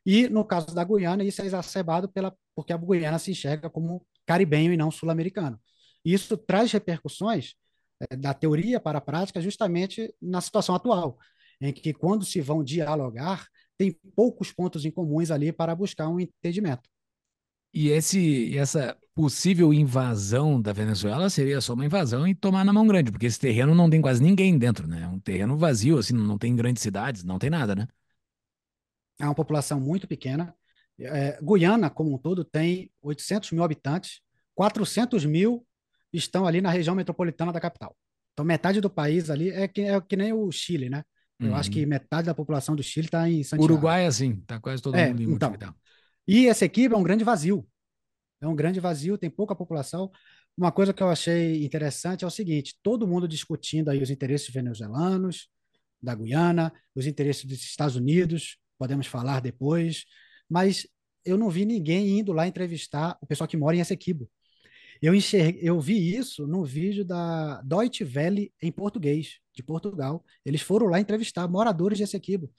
E no caso da Guiana, isso é exacerbado pela, porque a Guiana se enxerga como caribenho e não sul-americano. Isso traz repercussões é, da teoria para a prática justamente na situação atual, em que quando se vão dialogar, tem poucos pontos em comuns ali para buscar um entendimento. E esse, essa possível invasão da Venezuela seria só uma invasão e tomar na mão grande, porque esse terreno não tem quase ninguém dentro, né? É um terreno vazio, assim, não tem grandes cidades, não tem nada, né? É uma população muito pequena. É, Guiana, como um todo, tem 800 mil habitantes, 400 mil estão ali na região metropolitana da capital. Então, metade do país ali é que, é que nem o Chile, né? Eu uhum. acho que uhum. metade da população do Chile está em Santiago. Uruguai é assim, está quase todo é, mundo em então, Montevideo. E essa equipe é um grande vazio. É um grande vazio, tem pouca população. Uma coisa que eu achei interessante é o seguinte: todo mundo discutindo aí os interesses venezuelanos, da Guiana, os interesses dos Estados Unidos, podemos falar depois, mas eu não vi ninguém indo lá entrevistar o pessoal que mora em Essequibo. Eu, eu vi isso no vídeo da Deutsche Welle em português, de Portugal. Eles foram lá entrevistar moradores de Essequibo.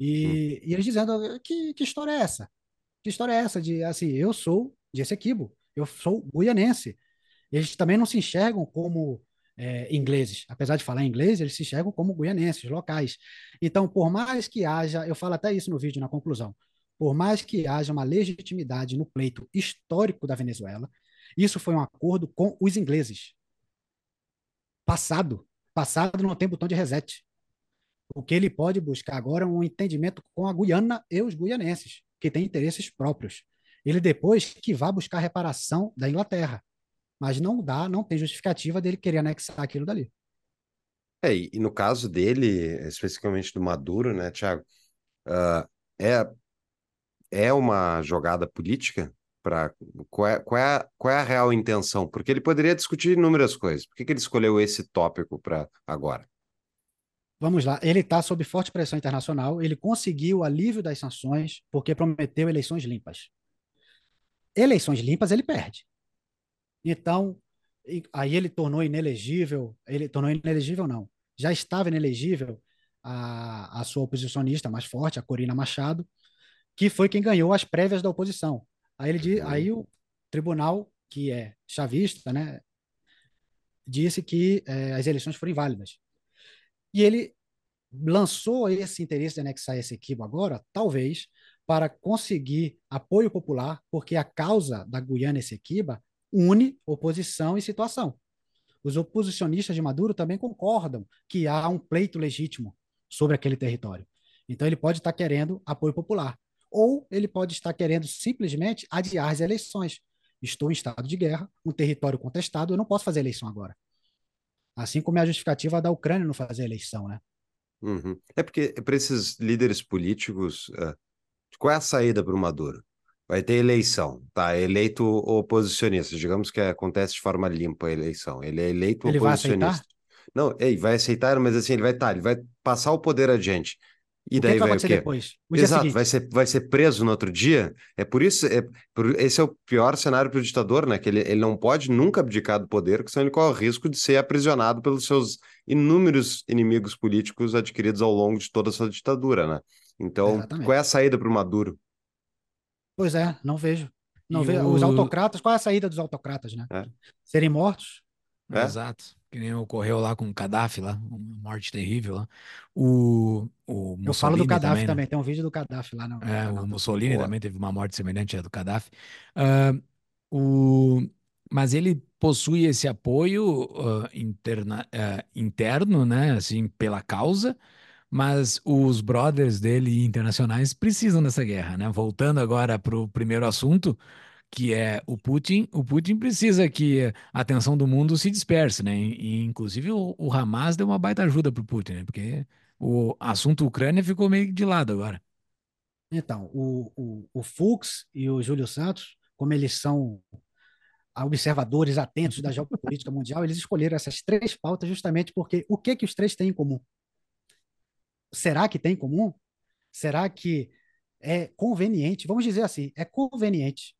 E, hum. e eles dizendo, que, que história é essa? Que história é essa de, assim, eu sou de Essequibo, eu sou guianense. Eles também não se enxergam como é, ingleses. Apesar de falar inglês, eles se enxergam como guianenses, locais. Então, por mais que haja, eu falo até isso no vídeo, na conclusão, por mais que haja uma legitimidade no pleito histórico da Venezuela, isso foi um acordo com os ingleses. Passado. Passado não tem botão de reset. O que ele pode buscar agora é um entendimento com a Guiana e os guianenses, que têm interesses próprios. Ele depois que vá buscar reparação da Inglaterra. Mas não dá, não tem justificativa dele querer anexar aquilo dali. É, e no caso dele, especificamente do Maduro, né, Tiago, uh, é, é uma jogada política para qual, é, qual, é, qual é a real intenção? Porque ele poderia discutir inúmeras coisas. Por que, que ele escolheu esse tópico para agora? Vamos lá. Ele está sob forte pressão internacional. Ele conseguiu o alívio das sanções porque prometeu eleições limpas. Eleições limpas ele perde. Então, aí ele tornou inelegível. Ele tornou inelegível, não. Já estava inelegível a, a sua oposicionista mais forte, a Corina Machado, que foi quem ganhou as prévias da oposição. Aí, ele, aí o tribunal, que é chavista, né, disse que é, as eleições foram inválidas. E ele lançou esse interesse de anexar esse equipo agora, talvez, para conseguir apoio popular, porque a causa da Guiana Essequiba une oposição e situação. Os oposicionistas de Maduro também concordam que há um pleito legítimo sobre aquele território. Então ele pode estar querendo apoio popular ou ele pode estar querendo simplesmente adiar as eleições. Estou em estado de guerra, um território contestado, eu não posso fazer eleição agora. Assim como é a justificativa da Ucrânia não fazer eleição, né? Uhum. É porque para esses líderes políticos, uh, qual é a saída para o Maduro? Vai ter eleição, tá? Eleito oposicionista, digamos que acontece de forma limpa a eleição. Ele é eleito Ele oposicionista. Vai aceitar? Não, ele vai aceitar, mas assim, ele vai estar, tá, ele vai passar o poder adiante. E o daí que, vai, vai o quê? depois? O Exato, vai ser, vai ser preso no outro dia. É por isso, é, por, esse é o pior cenário para o ditador, né? Que ele, ele não pode nunca abdicar do poder, porque senão ele corre o risco de ser aprisionado pelos seus inúmeros inimigos políticos adquiridos ao longo de toda a sua ditadura, né? Então, Exatamente. qual é a saída para o Maduro? Pois é, não vejo. Não E vejo. o- Os autocratas, qual é a saída dos autocratas, né? É. Serem mortos? É? Exato. Que nem ocorreu lá com o Gaddafi, lá, uma morte terrível lá. O, o Eu falo do Mussolini Gaddafi também, também, né? tem um vídeo do Gaddafi lá no, É, o Mussolini Boa. também teve uma morte semelhante à do Gaddafi. Ah, o, mas ele possui esse apoio ah, interna- ah, interno, né, assim, pela causa, mas os brothers dele internacionais precisam dessa guerra, né? Voltando agora para o primeiro assunto, que é o Putin, o Putin precisa que a atenção do mundo se disperse, né? E, inclusive o, o Hamas deu uma baita ajuda para o Putin, né? Porque o assunto Ucrânia ficou meio de lado agora. Então, o, o, o Fux e o Júlio Santos, como eles são observadores atentos da geopolítica mundial, eles escolheram essas três pautas justamente porque o que que os três têm em comum? Será que tem em comum? Será que é conveniente? Vamos dizer assim, é conveniente.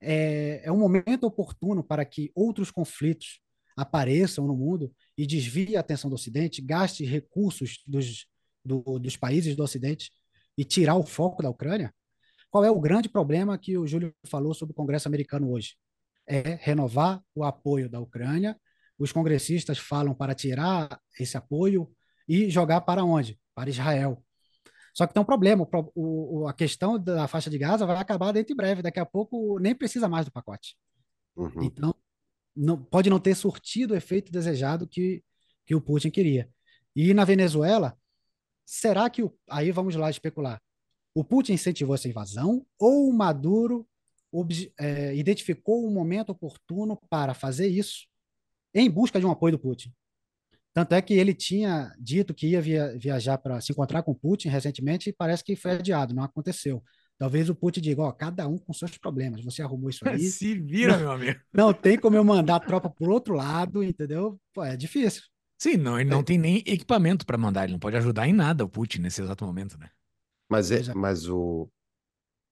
É, é um momento oportuno para que outros conflitos apareçam no mundo e desvie a atenção do Ocidente, gaste recursos dos, do, dos países do Ocidente e tirar o foco da Ucrânia? Qual é o grande problema que o Júlio falou sobre o Congresso americano hoje? É renovar o apoio da Ucrânia. Os congressistas falam para tirar esse apoio e jogar para onde? Para Israel. Só que tem um problema, o, o, a questão da faixa de Gaza vai acabar dentro de breve, daqui a pouco nem precisa mais do pacote. Uhum. Então, não, pode não ter surtido o efeito desejado que, que o Putin queria. E na Venezuela, será que, o, aí vamos lá especular, o Putin incentivou essa invasão ou o Maduro é, identificou o um momento oportuno para fazer isso em busca de um apoio do Putin? Tanto é que ele tinha dito que ia via, viajar para se encontrar com o Putin recentemente e parece que foi adiado, não aconteceu. Talvez o Putin diga, ó, cada um com seus problemas. Você arrumou isso aí. Se vira, não, meu amigo. Não tem como eu mandar a tropa por outro lado, entendeu? Pô, é difícil. Sim, não, ele não é. tem nem equipamento para mandar, ele não pode ajudar em nada o Putin nesse exato momento, né? Mas, é, mas o,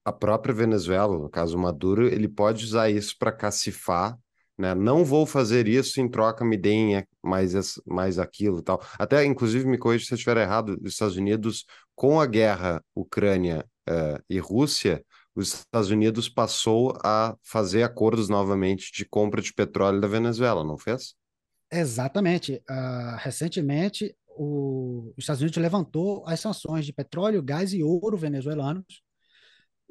a própria Venezuela, no caso o Maduro, ele pode usar isso para cacifar né? Não vou fazer isso em troca, me deem mais, mais aquilo tal. Até, inclusive, me corrija se eu estiver errado, os Estados Unidos, com a guerra Ucrânia uh, e Rússia, os Estados Unidos passou a fazer acordos novamente de compra de petróleo da Venezuela, não fez? Exatamente. Uh, recentemente, o, os Estados Unidos levantou as sanções de petróleo, gás e ouro venezuelanos.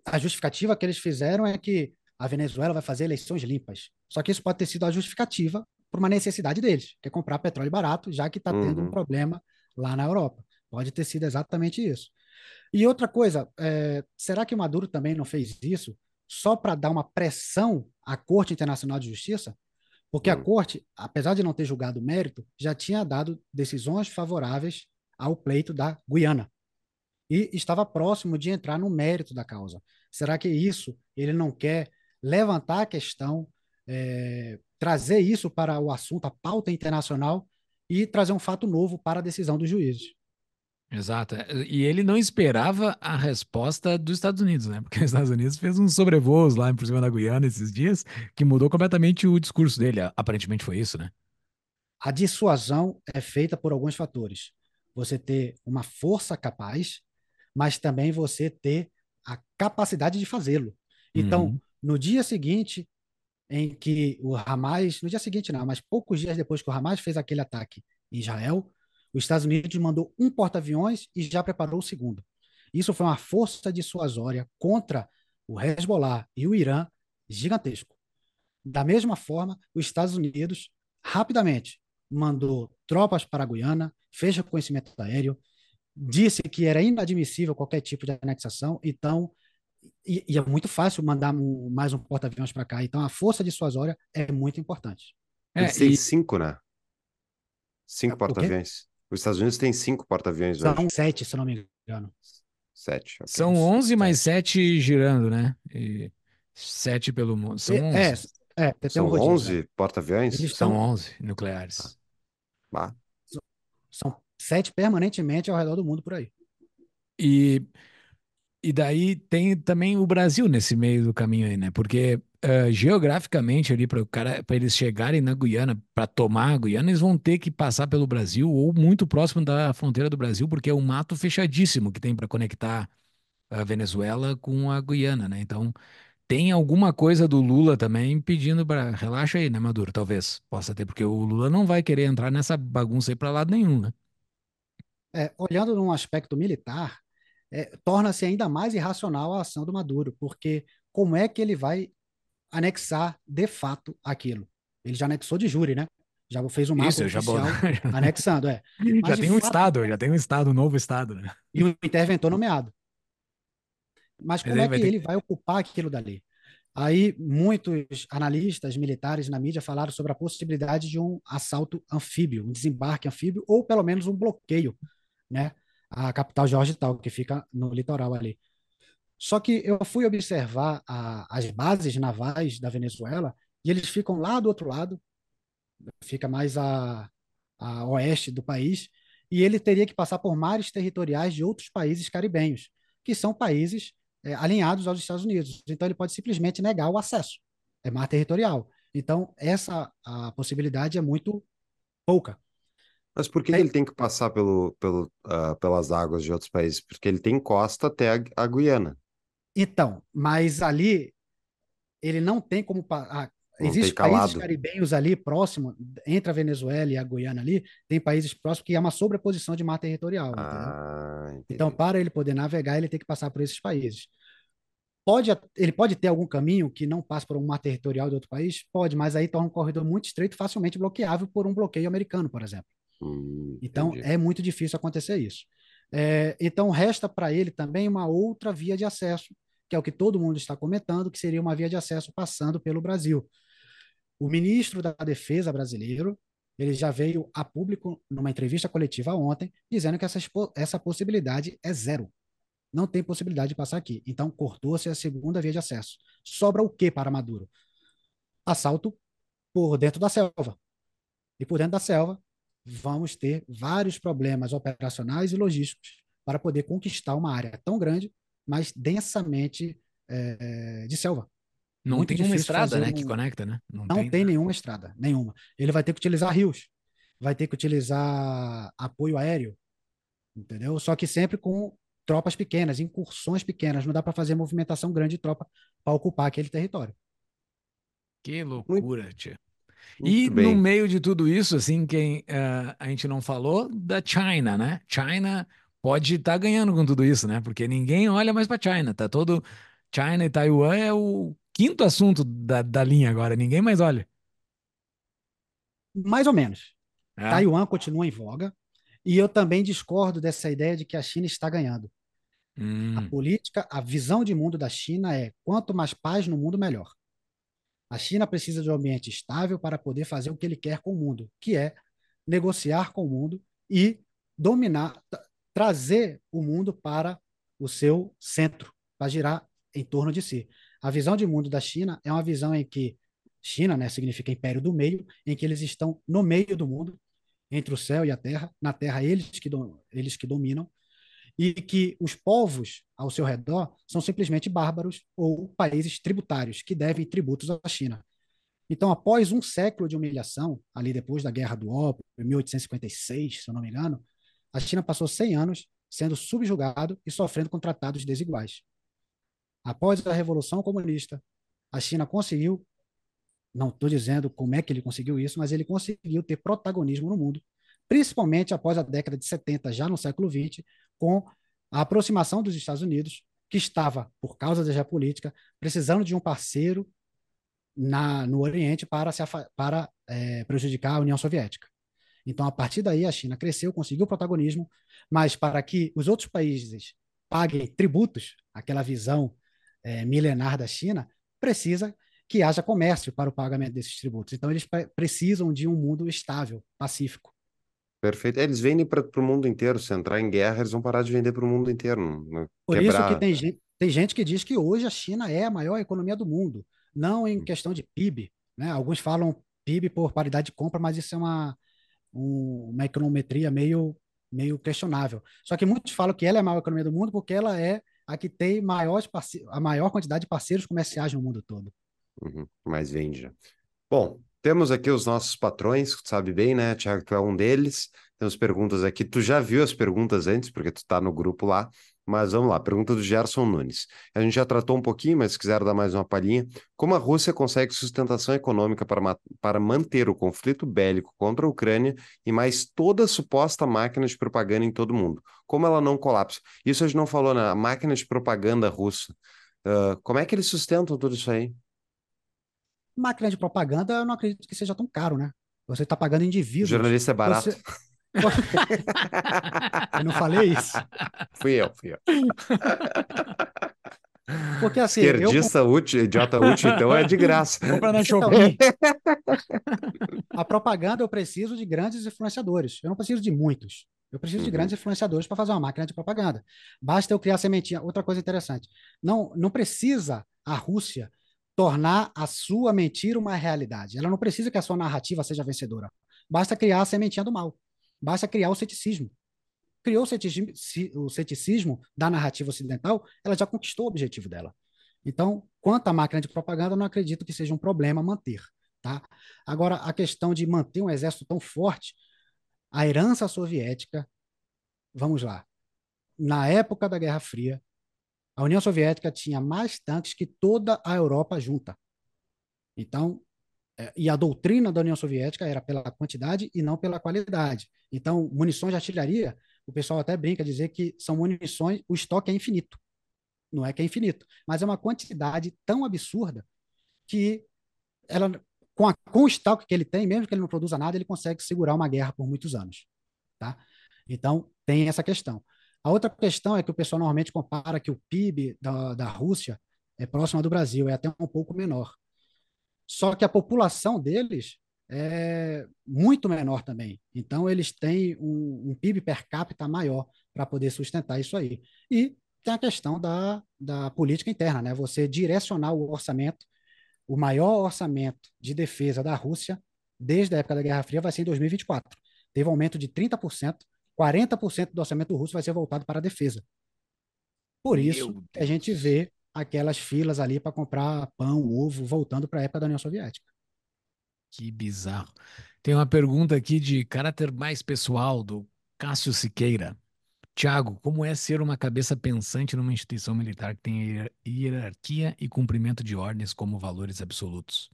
A justificativa que eles fizeram é que a Venezuela vai fazer eleições limpas. Só que isso pode ter sido a justificativa para uma necessidade deles, que é comprar petróleo barato, já que está uhum. tendo um problema lá na Europa. Pode ter sido exatamente isso. E outra coisa, é, será que o Maduro também não fez isso só para dar uma pressão à Corte Internacional de Justiça? Porque uhum. a Corte, apesar de não ter julgado o mérito, já tinha dado decisões favoráveis ao pleito da Guiana. E estava próximo de entrar no mérito da causa. Será que isso ele não quer levantar a questão, é, trazer isso para o assunto, a pauta internacional e trazer um fato novo para a decisão dos juízes. Exato. E ele não esperava a resposta dos Estados Unidos, né? Porque os Estados Unidos fez uns sobrevoos lá por cima da Guiana esses dias que mudou completamente o discurso dele. Aparentemente foi isso, né? A dissuasão é feita por alguns fatores. Você ter uma força capaz, mas também você ter a capacidade de fazê-lo. Então, uhum. no dia seguinte em que o Hamas, no dia seguinte não, mas poucos dias depois que o Hamas fez aquele ataque em Israel, os Estados Unidos mandou um porta-aviões e já preparou o segundo. Isso foi uma força dissuasória contra o Hezbollah e o Irã gigantesco. Da mesma forma, os Estados Unidos rapidamente mandou tropas para a Guiana, fez reconhecimento aéreo, disse que era inadmissível qualquer tipo de anexação, então e, e, é muito fácil mandar um, mais um porta-aviões para cá. Então, a força dissuasória é muito importante. É, Ele fez e... cinco, né? Cinco porta-aviões. Os Estados Unidos tem cinco porta-aviões São hoje. sete, se não me engano. Sete. ok. São 11 mais 7 girando, né? E 7 pelo mundo. São 11. É, é, tem São um rodízio, 11 né? porta-aviões? Eles São são, 11 nucleares. Bah. são sete permanentemente ao redor do mundo por aí. E, e daí tem também o Brasil nesse meio do caminho aí, né? Porque eh, geograficamente ali para cara, para eles chegarem na Guiana, para tomar a Guiana, eles vão ter que passar pelo Brasil ou muito próximo da fronteira do Brasil, porque é um mato fechadíssimo que tem para conectar a Venezuela com a Guiana, né? Então tem alguma coisa do Lula também pedindo para relaxa aí, né, Maduro? Talvez possa ter, porque o Lula não vai querer entrar nessa bagunça aí para lado nenhum, né? É, olhando num aspecto militar, é, torna-se ainda mais irracional a ação do Maduro, porque como é que ele vai anexar de fato aquilo? Ele já anexou de júri, né? Já fez um mapa Isso, já oficial bot- anexando, é. já Mas, de tem um fato- estado, já tem um estado, um novo estado, né? E um interventor nomeado. Mas Mas como aí é que ter ele vai ocupar aquilo dali? Aí muitos analistas militares na mídia falaram sobre a possibilidade de um assalto anfíbio, um desembarque anfíbio, ou pelo menos um bloqueio, né? A capital Georgetown, que fica no litoral ali. Só que eu fui observar a- as bases navais da Venezuela e eles ficam lá do outro lado, fica mais a, a oeste do país, e ele teria que passar por mares territoriais de outros países caribenhos, que são países é, alinhados aos Estados Unidos. Então ele pode simplesmente negar o acesso. É mar territorial. Então essa a possibilidade é muito pouca. Mas por que, Tem- ele tem que passar pelo, pelo, ah, pelas águas de outros países? Porque ele tem costa até a, a Guiana. Então, mas ali ele não tem como ah, Existem países caribenhos ali próximo, entre a Venezuela e a Guiana ali, tem países próximos que há uma sobreposição de mar territorial? Ah. Então, para ele poder navegar, ele tem que passar por esses países. Pode, ele pode ter algum caminho que não passe por um mar territorial de outro país? Pode, mas aí torna um corredor muito estreito, facilmente bloqueável por um bloqueio americano, por exemplo. Hum, Então, entendi. é muito difícil acontecer isso. É, então, resta para ele também uma outra via de acesso, que é o que todo mundo está comentando, que seria uma via de acesso passando pelo Brasil. O ministro da Defesa brasileiro, ele já veio a público numa entrevista coletiva ontem, dizendo que essa, essa possibilidade é zero. Não tem possibilidade de passar aqui. Então, cortou-se a segunda via de acesso. Sobra o que para Maduro? Assalto por dentro da selva. E por dentro da selva, vamos ter vários problemas operacionais e logísticos para poder conquistar uma área tão grande, mas densamente eh, de selva. Não Muito tem uma difícil estrada, né, que um- conecta, né? Não tem, nenhuma estrada, nenhuma. Ele vai ter que utilizar rios, vai ter que utilizar apoio aéreo, entendeu? Só que sempre com tropas pequenas, incursões pequenas. Não dá para fazer movimentação grande de tropa para ocupar aquele território. Que loucura, tia. Muito E no bem. meio de tudo isso, assim, quem eh, a gente não falou da China, né? China pode estar ganhando com tudo isso, né? Porque ninguém olha mais para China, tá todo China e Taiwan é o quinto assunto da, da linha agora, ninguém mais olha. Mais ou menos. É. Taiwan continua em voga. E eu também discordo dessa ideia de que a China está ganhando. A Hum, política, a visão de mundo da China é quanto mais paz no mundo, melhor. A China precisa de um ambiente estável para poder fazer o que ele quer com o mundo, que é negociar com o mundo e dominar, tra- trazer o mundo para o seu centro, para girar em torno de si. A visão de mundo da China é uma visão em que China, né, significa império do meio, em que eles estão no meio do mundo, entre o céu e a terra. Na terra eles que, eles que dominam e que os povos ao seu redor são simplesmente bárbaros ou países tributários que devem tributos à China. Então, após um século de humilhação, ali depois da Guerra do Ópio, em 1856, se eu não me engano, a China passou 100 anos sendo subjugado e sofrendo com tratados desiguais. Após a Revolução Comunista, a China conseguiu, não estou dizendo como é que ele conseguiu isso, mas ele conseguiu ter protagonismo no mundo, principalmente após a década de 70, já no século 20, com a aproximação dos Estados Unidos, que estava, por causa da geopolítica, precisando de um parceiro na, no Oriente para, se, para eh, prejudicar a União Soviética. Então, a partir daí, a China cresceu, conseguiu protagonismo, mas para que os outros países paguem tributos, aquela visão eh, milenar da China, precisa que haja comércio para o pagamento desses tributos. Então, eles pre- precisam de um mundo estável, pacífico. Perfeito. Eles vendem para o mundo inteiro. Se entrar em guerra, eles vão parar de vender para o mundo inteiro. Por Quebrar... isso que tem gente, tem gente que diz que hoje a China é a maior economia do mundo, não em hum. questão de PIB. Né? Alguns falam PIB por paridade de compra, mas isso é uma, um, uma econometria meio, meio questionável. Só que muitos falam que ela é a maior economia do mundo porque ela é a que tem maiores a maior quantidade de parceiros comerciais no mundo todo. Uhum, mais vende. Bom, temos aqui os nossos patrões, tu sabe bem, né, Tiago? Tu é um deles. Temos perguntas aqui. Tu já viu as perguntas antes, porque tu está no grupo lá. Mas vamos lá, pergunta do Gerson Nunes. A gente já tratou um pouquinho, mas se quiser dar mais uma palhinha, como a Rússia consegue sustentação econômica para, para manter o conflito bélico contra a Ucrânia e mais toda a suposta máquina de propaganda em todo o mundo? Como ela não colapsa? Isso a gente não falou, né? A máquina de propaganda russa. Uh, como é que eles sustentam tudo isso aí? Máquina de propaganda, eu não acredito que seja tão caro, né? Você está pagando indivíduos. Jornalista é barato. Você... eu não falei isso. Fui eu, fui eu. Porque assim. Esquerdista eu... útil, idiota útil, então é de graça. Compra na Shopee. A propaganda eu preciso de grandes influenciadores. Eu não preciso de muitos. Eu preciso uhum. de grandes influenciadores para fazer uma máquina de propaganda. Basta eu criar sementinha. Outra coisa interessante. Não, não precisa a Rússia tornar a sua mentira uma realidade. Ela não precisa que a sua narrativa seja vencedora. Basta criar a sementinha do mal. Basta criar o ceticismo. Criou o ceticismo, da narrativa ocidental, ela já conquistou o objetivo dela. Então, quanto à máquina de propaganda, eu não acredito que seja um problema manter. Tá? Agora, a questão de manter um exército tão forte, a herança soviética, vamos lá, na época da Guerra Fria, a União Soviética tinha mais tanques que toda a Europa junta. Então, é, e a doutrina da União Soviética era pela quantidade e não pela qualidade. Então, munições de artilharia, o pessoal até brinca dizer que são munições, o estoque é infinito. Não é que é infinito, mas é uma quantidade tão absurda que ela, com, a, com o estoque que ele tem, mesmo que ele não produza nada, ele consegue segurar uma guerra por muitos anos. Tá? Então, tem essa questão. A outra questão é que o pessoal normalmente compara que o PIB da, da Rússia é próximo do Brasil, é até um pouco menor. Só que a população deles é muito menor também. Então, eles têm um, um PIB per capita maior para poder sustentar isso aí. E tem a questão da, da política interna, né? Você direcionar o orçamento, o maior orçamento de defesa da Rússia desde a época da Guerra Fria vai ser em 2024. Teve um aumento de 30%, 40% do orçamento russo vai ser voltado para a defesa. Por isso, a gente vê aquelas filas ali para comprar pão, ovo, voltando para a época da União Soviética. Que bizarro. Tem uma pergunta aqui de caráter mais pessoal do Cássio Siqueira. Tiago, como é ser uma cabeça pensante numa instituição militar que tem hierarquia e cumprimento de ordens como valores absolutos?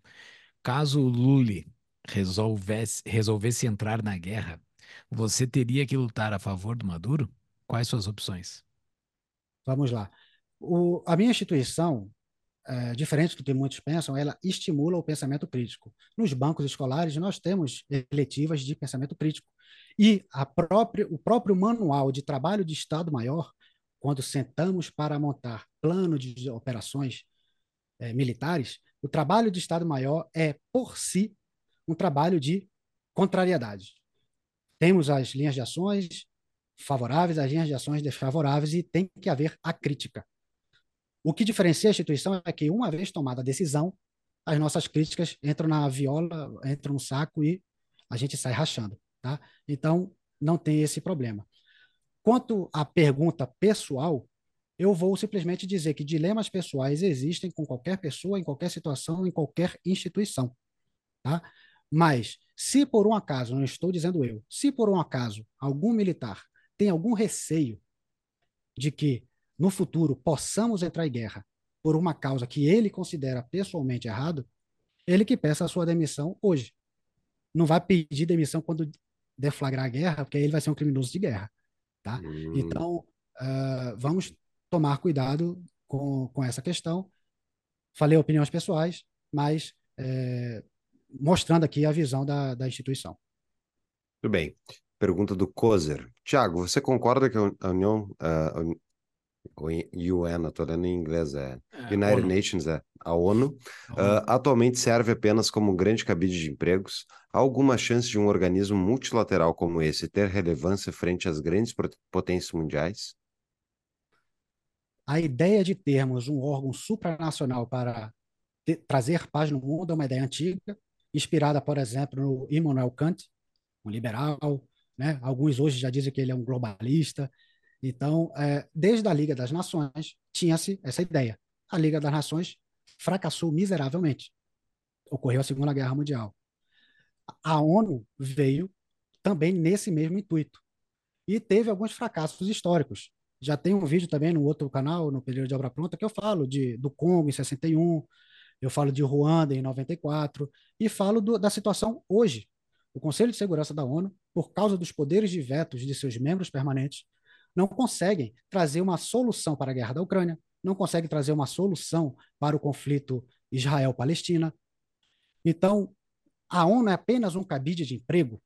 Caso o Lully resolvesse, resolvesse entrar na guerra, você teria que lutar a favor do Maduro? Quais suas opções? Vamos lá. O, a minha instituição, é, diferente do que muitos pensam, ela estimula o pensamento crítico. Nos bancos escolares, nós temos eletivas de pensamento crítico. E própria, o próprio manual de trabalho de Estado-Maior, quando sentamos para montar plano de operações é, militares, o trabalho de Estado-Maior é, por si, um trabalho de contrariedade. Temos as linhas de ações favoráveis, as linhas de ações desfavoráveis, e tem que haver a crítica. O que diferencia a instituição é que, uma vez tomada a decisão, as nossas críticas entram na viola, entram no saco e a gente sai rachando. Tá? Então, não tem esse problema. Quanto à pergunta pessoal, eu vou simplesmente dizer que dilemas pessoais existem com qualquer pessoa, em qualquer situação, em qualquer instituição. Tá? Mas, se por um acaso, não estou dizendo eu, se por um acaso algum militar tem algum receio de que no futuro possamos entrar em guerra por uma causa que ele considera pessoalmente errado, ele que peça a sua demissão hoje. Não vai pedir demissão quando deflagrar a guerra, porque aí ele vai ser um criminoso de guerra. Tá? Hum. Então, uh, vamos tomar cuidado com, com essa questão. Falei opiniões pessoais, mas é, mostrando aqui a visão da, da instituição. Tudo bem. Pergunta do Kozer. Tiago, você concorda que a União, O UN, estou lendo em inglês, é, é United ONU. Nations, é a ONU, uh, atualmente serve apenas como um grande cabide de empregos. Há alguma chance de um organismo multilateral como esse ter relevância frente às grandes potências mundiais? A ideia de termos um órgão supranacional para ter, trazer paz no mundo é uma ideia antiga, inspirada, por exemplo, no Immanuel Kant, um liberal, né? Alguns hoje já dizem que ele é um globalista. Então, é, desde a Liga das Nações, tinha-se essa ideia. A Liga das Nações fracassou miseravelmente. Ocorreu a Segunda Guerra Mundial. A ONU veio também nesse mesmo intuito. E teve alguns fracassos históricos. Já tem um vídeo também no outro canal, no período de obra pronta, que eu falo de, do Congo em 61, eu falo de Ruanda em 94, e falo do, da situação hoje. O Conselho de Segurança da ONU, por causa dos poderes de vetos de seus membros permanentes, não conseguem trazer uma solução para a guerra da Ucrânia, não consegue trazer uma solução para o conflito Israel-Palestina. Então, a ONU é apenas um cabide de emprego?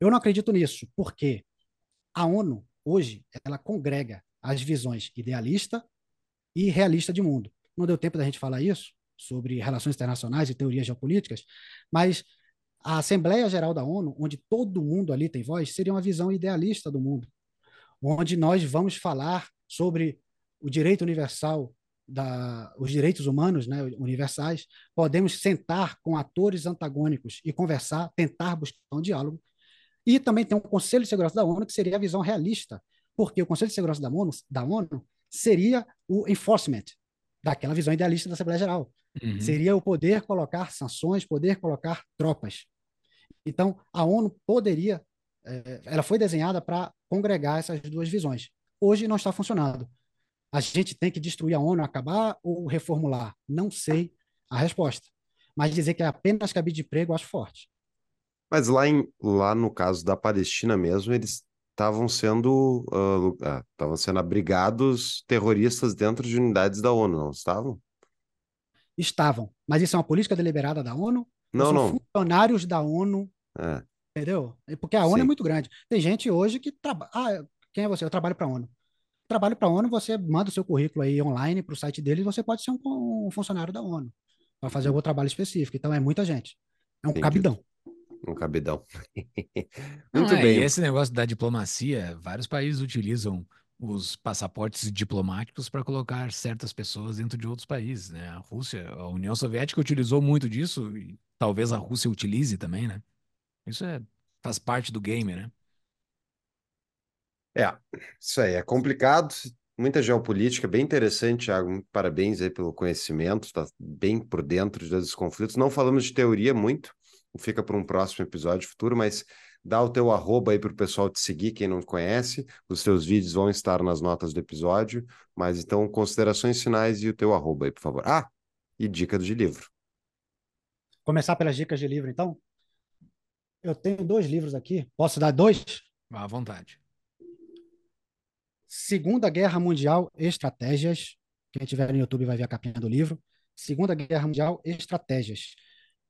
Eu não acredito nisso, porque a ONU, hoje, ela congrega as visões idealista e realista de mundo. Não deu tempo da gente falar isso, sobre relações internacionais e teorias geopolíticas, mas a Assembleia Geral da ONU, onde todo mundo ali tem voz, seria uma visão idealista do mundo, onde nós vamos falar sobre o direito universal, da, os direitos humanos né, universais, podemos sentar com atores antagônicos e conversar, tentar buscar um diálogo. E também tem um Conselho de Segurança da ONU, que seria a visão realista, porque o Conselho de Segurança da ONU, da ONU seria o enforcement daquela visão idealista da Assembleia Geral. Uhum. Seria o poder colocar sanções, poder colocar tropas. Então, a ONU poderia, é, ela foi desenhada para congregar essas duas visões. Hoje não está funcionando. A gente tem que destruir a ONU, acabar ou reformular? Não sei a resposta. Mas dizer que é apenas cabide de emprego, eu acho forte. Mas lá, em, lá no caso da Palestina mesmo, eles estavam sendo estavam uh, sendo abrigados terroristas dentro de unidades da ONU, não estavam? Estavam. Mas isso é uma política deliberada da ONU? Não, não. Funcionários da ONU. É. Entendeu? Porque a ONU é Sim. é muito grande. Tem gente hoje que trabalha. Ah, quem é você? Eu trabalho para a ONU trabalho para a ONU, você manda o seu currículo aí online para o site deles, você pode ser um, um funcionário da ONU para fazer algum trabalho específico. Então é muita gente. É um Entendi. cabidão. Um cabidão. Muito é, bem. E esse negócio da diplomacia, vários países utilizam os passaportes diplomáticos para colocar certas pessoas dentro de outros países, né? A Rússia, a União Soviética utilizou muito disso e talvez a Rússia utilize também, né? Isso é, faz parte do game, né? É, isso aí, é complicado, muita geopolítica, bem interessante, Thiago, parabéns aí pelo conhecimento, está bem por dentro dos conflitos. Não falamos de teoria muito, fica para um próximo episódio futuro, mas dá o teu arroba aí para o pessoal te seguir, quem não conhece, os teus vídeos vão estar nas notas do episódio, mas então considerações finais e o teu arroba aí, por favor. Ah, e dica de livro. Começar pelas dicas de livro, então? Eu tenho dois livros aqui, posso dar dois? À vontade. Segunda Guerra Mundial Estratégias. Quem tiver no YouTube vai ver a capinha do livro. Segunda Guerra Mundial Estratégias.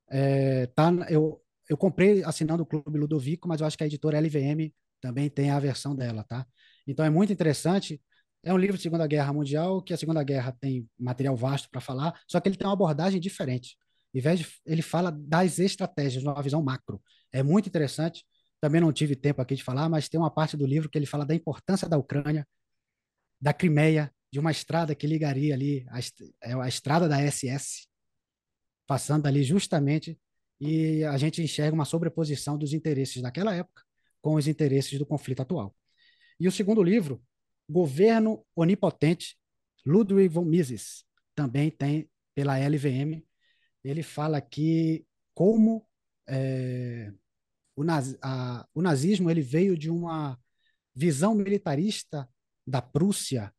É, tá, eu, eu comprei assinando o Clube Ludovico, mas eu acho que a editora LVM também tem a versão dela, tá? Então é muito interessante. É um livro de Segunda Guerra Mundial, que a Segunda Guerra tem material vasto para falar, só que ele tem uma abordagem diferente. Em vez de, ele fala das estratégias, numa visão macro. É muito interessante. Também não tive tempo aqui de falar, mas tem uma parte do livro que ele fala da importância da Ucrânia, da Crimeia, de uma estrada que ligaria ali a, é a estrada da SS, passando ali justamente, e a gente enxerga uma sobreposição dos interesses daquela época com os interesses do conflito atual. E o segundo livro, Governo Onipotente, Ludwig von Mises, também tem pela LVM. Ele fala aqui como é, o, naz, a, o nazismo ele veio de uma visão militarista da Prússia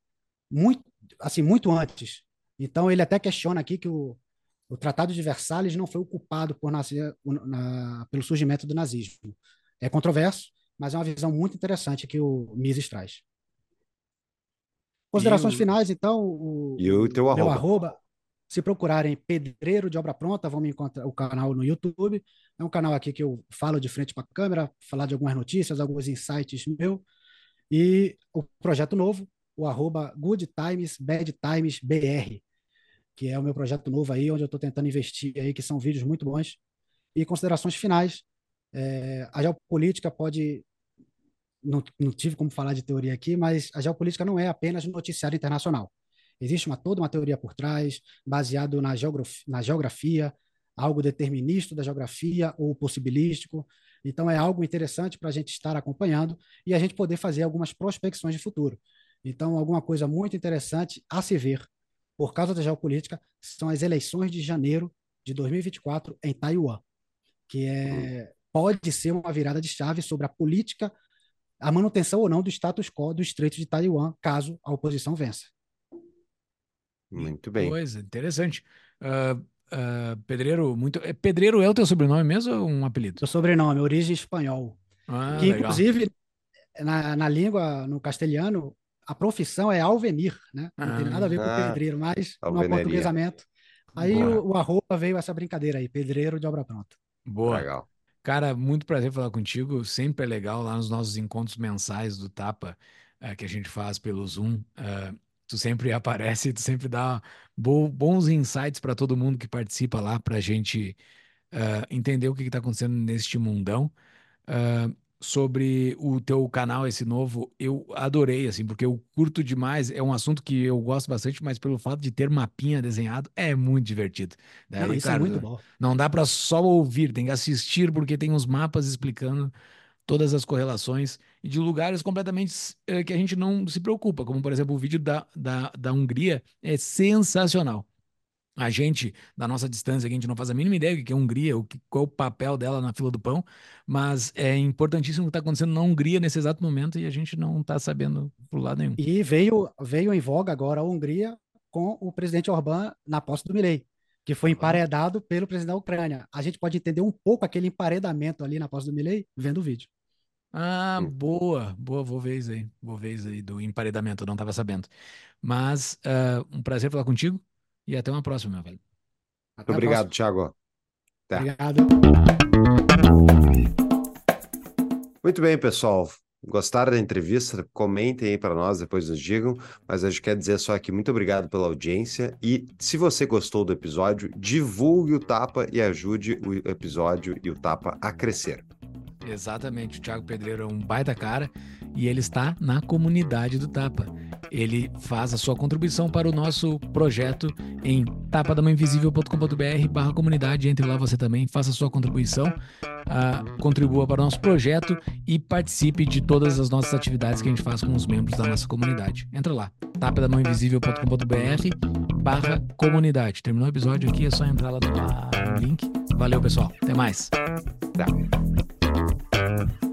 muito assim muito antes. Então ele até questiona aqui que o, o Tratado de Versalhes não foi ocupado por nascer, na, pelo surgimento do nazismo. É controverso, mas é uma visão muito interessante que o Mises traz. Considerações o... finais, então. O, e o teu arroba. arroba. Se procurarem Pedreiro de Obra Pronta, vão me encontrar o canal no YouTube. É um canal aqui que eu falo de frente para a câmera, falar de algumas notícias, alguns insights meu. E o projeto novo, o arroba Good Times, Bad Times BR, que é o meu projeto novo aí, onde eu estou tentando investir aí, que são vídeos muito bons. E considerações finais. É, a geopolítica pode. Não, não tive como falar de teoria aqui, mas a geopolítica não é apenas noticiário internacional. Existe uma, toda uma teoria por trás, baseado na, geografia, na geografia, algo determinístico da geografia ou possibilístico. Então, é algo interessante para a gente estar acompanhando e a gente poder fazer algumas prospecções de futuro. Então, alguma coisa muito interessante a se ver, por causa da geopolítica, são as eleições de janeiro de 2024 em Taiwan, que é, pode ser uma virada de chave sobre a política, a manutenção ou não do status quo do Estreito de Taiwan, caso a oposição vença. Muito bem. Coisa interessante. Uh, uh, Pedreiro, muito. É, Pedreiro é o teu sobrenome mesmo ou um apelido? Meu sobrenome, origem espanhol. Ah, que, legal. inclusive, na, na língua, no castelhano, a profissão é alvenir, né? Não tem nada a ver com Ah, pedreiro, mas no aportuguesamento. Aí Boa. o, o arroba veio essa brincadeira aí, pedreiro de obra pronta. Boa. Legal. Cara, muito prazer falar contigo. Sempre é legal lá nos nossos encontros mensais do Tapa, eh, que a gente faz pelo Zoom. eh, tu sempre aparece, tu sempre dá bo- bons insights para todo mundo que participa lá, para a gente eh, entender o que está acontecendo neste mundão. Ah, sobre o teu canal, esse novo, eu adorei, assim, porque eu curto demais. É um assunto que eu gosto bastante, mas pelo fato de ter mapinha desenhado, é muito divertido. Isso cara, é muito bom. não dá para só ouvir, tem que assistir, porque tem uns mapas explicando todas as correlações e de lugares completamente eh, que a gente não se preocupa, como por exemplo o vídeo da, da, da Hungria é sensacional. A gente, da nossa distância, a gente não faz a mínima ideia do que é a Hungria, o que, qual é o papel dela na fila do pão, mas é importantíssimo o que está acontecendo na Hungria nesse exato momento e a gente não está sabendo por lado nenhum. E veio, veio em voga agora a Hungria com o presidente Orbán na posse do Milei, que foi emparedado pelo presidente da Ucrânia. A gente pode entender um pouco aquele emparedamento ali na posse do Milei vendo o vídeo. Ah, boa, boa, vou ver isso aí, vou ver isso aí do emparedamento, eu não estava sabendo. Mas ah, um prazer falar contigo e até uma próxima, meu velho. Muito Até obrigado. Tá. Obrigado. Muito bem, pessoal. Gostaram da entrevista? Comentem aí para nós, depois nos digam. Mas a gente quer dizer só aqui muito obrigado pela audiência. E se você gostou do episódio, divulgue o Tapa e ajude o episódio e o Tapa a crescer. Exatamente, o Thiago Pedreiro é um baita cara e ele está na comunidade do Tapa. Ele faz a sua contribuição para o nosso projeto em tapadamainvisível.com.br barra comunidade. Entre lá você também, faça a sua contribuição, ah, contribua para o nosso projeto e participe de todas as nossas atividades que a gente faz com os membros da nossa comunidade. Entra lá, tapadamainvisível.com.br barra comunidade. Terminou o episódio aqui, é só entrar lá no link. Valeu, pessoal. Até mais. soon.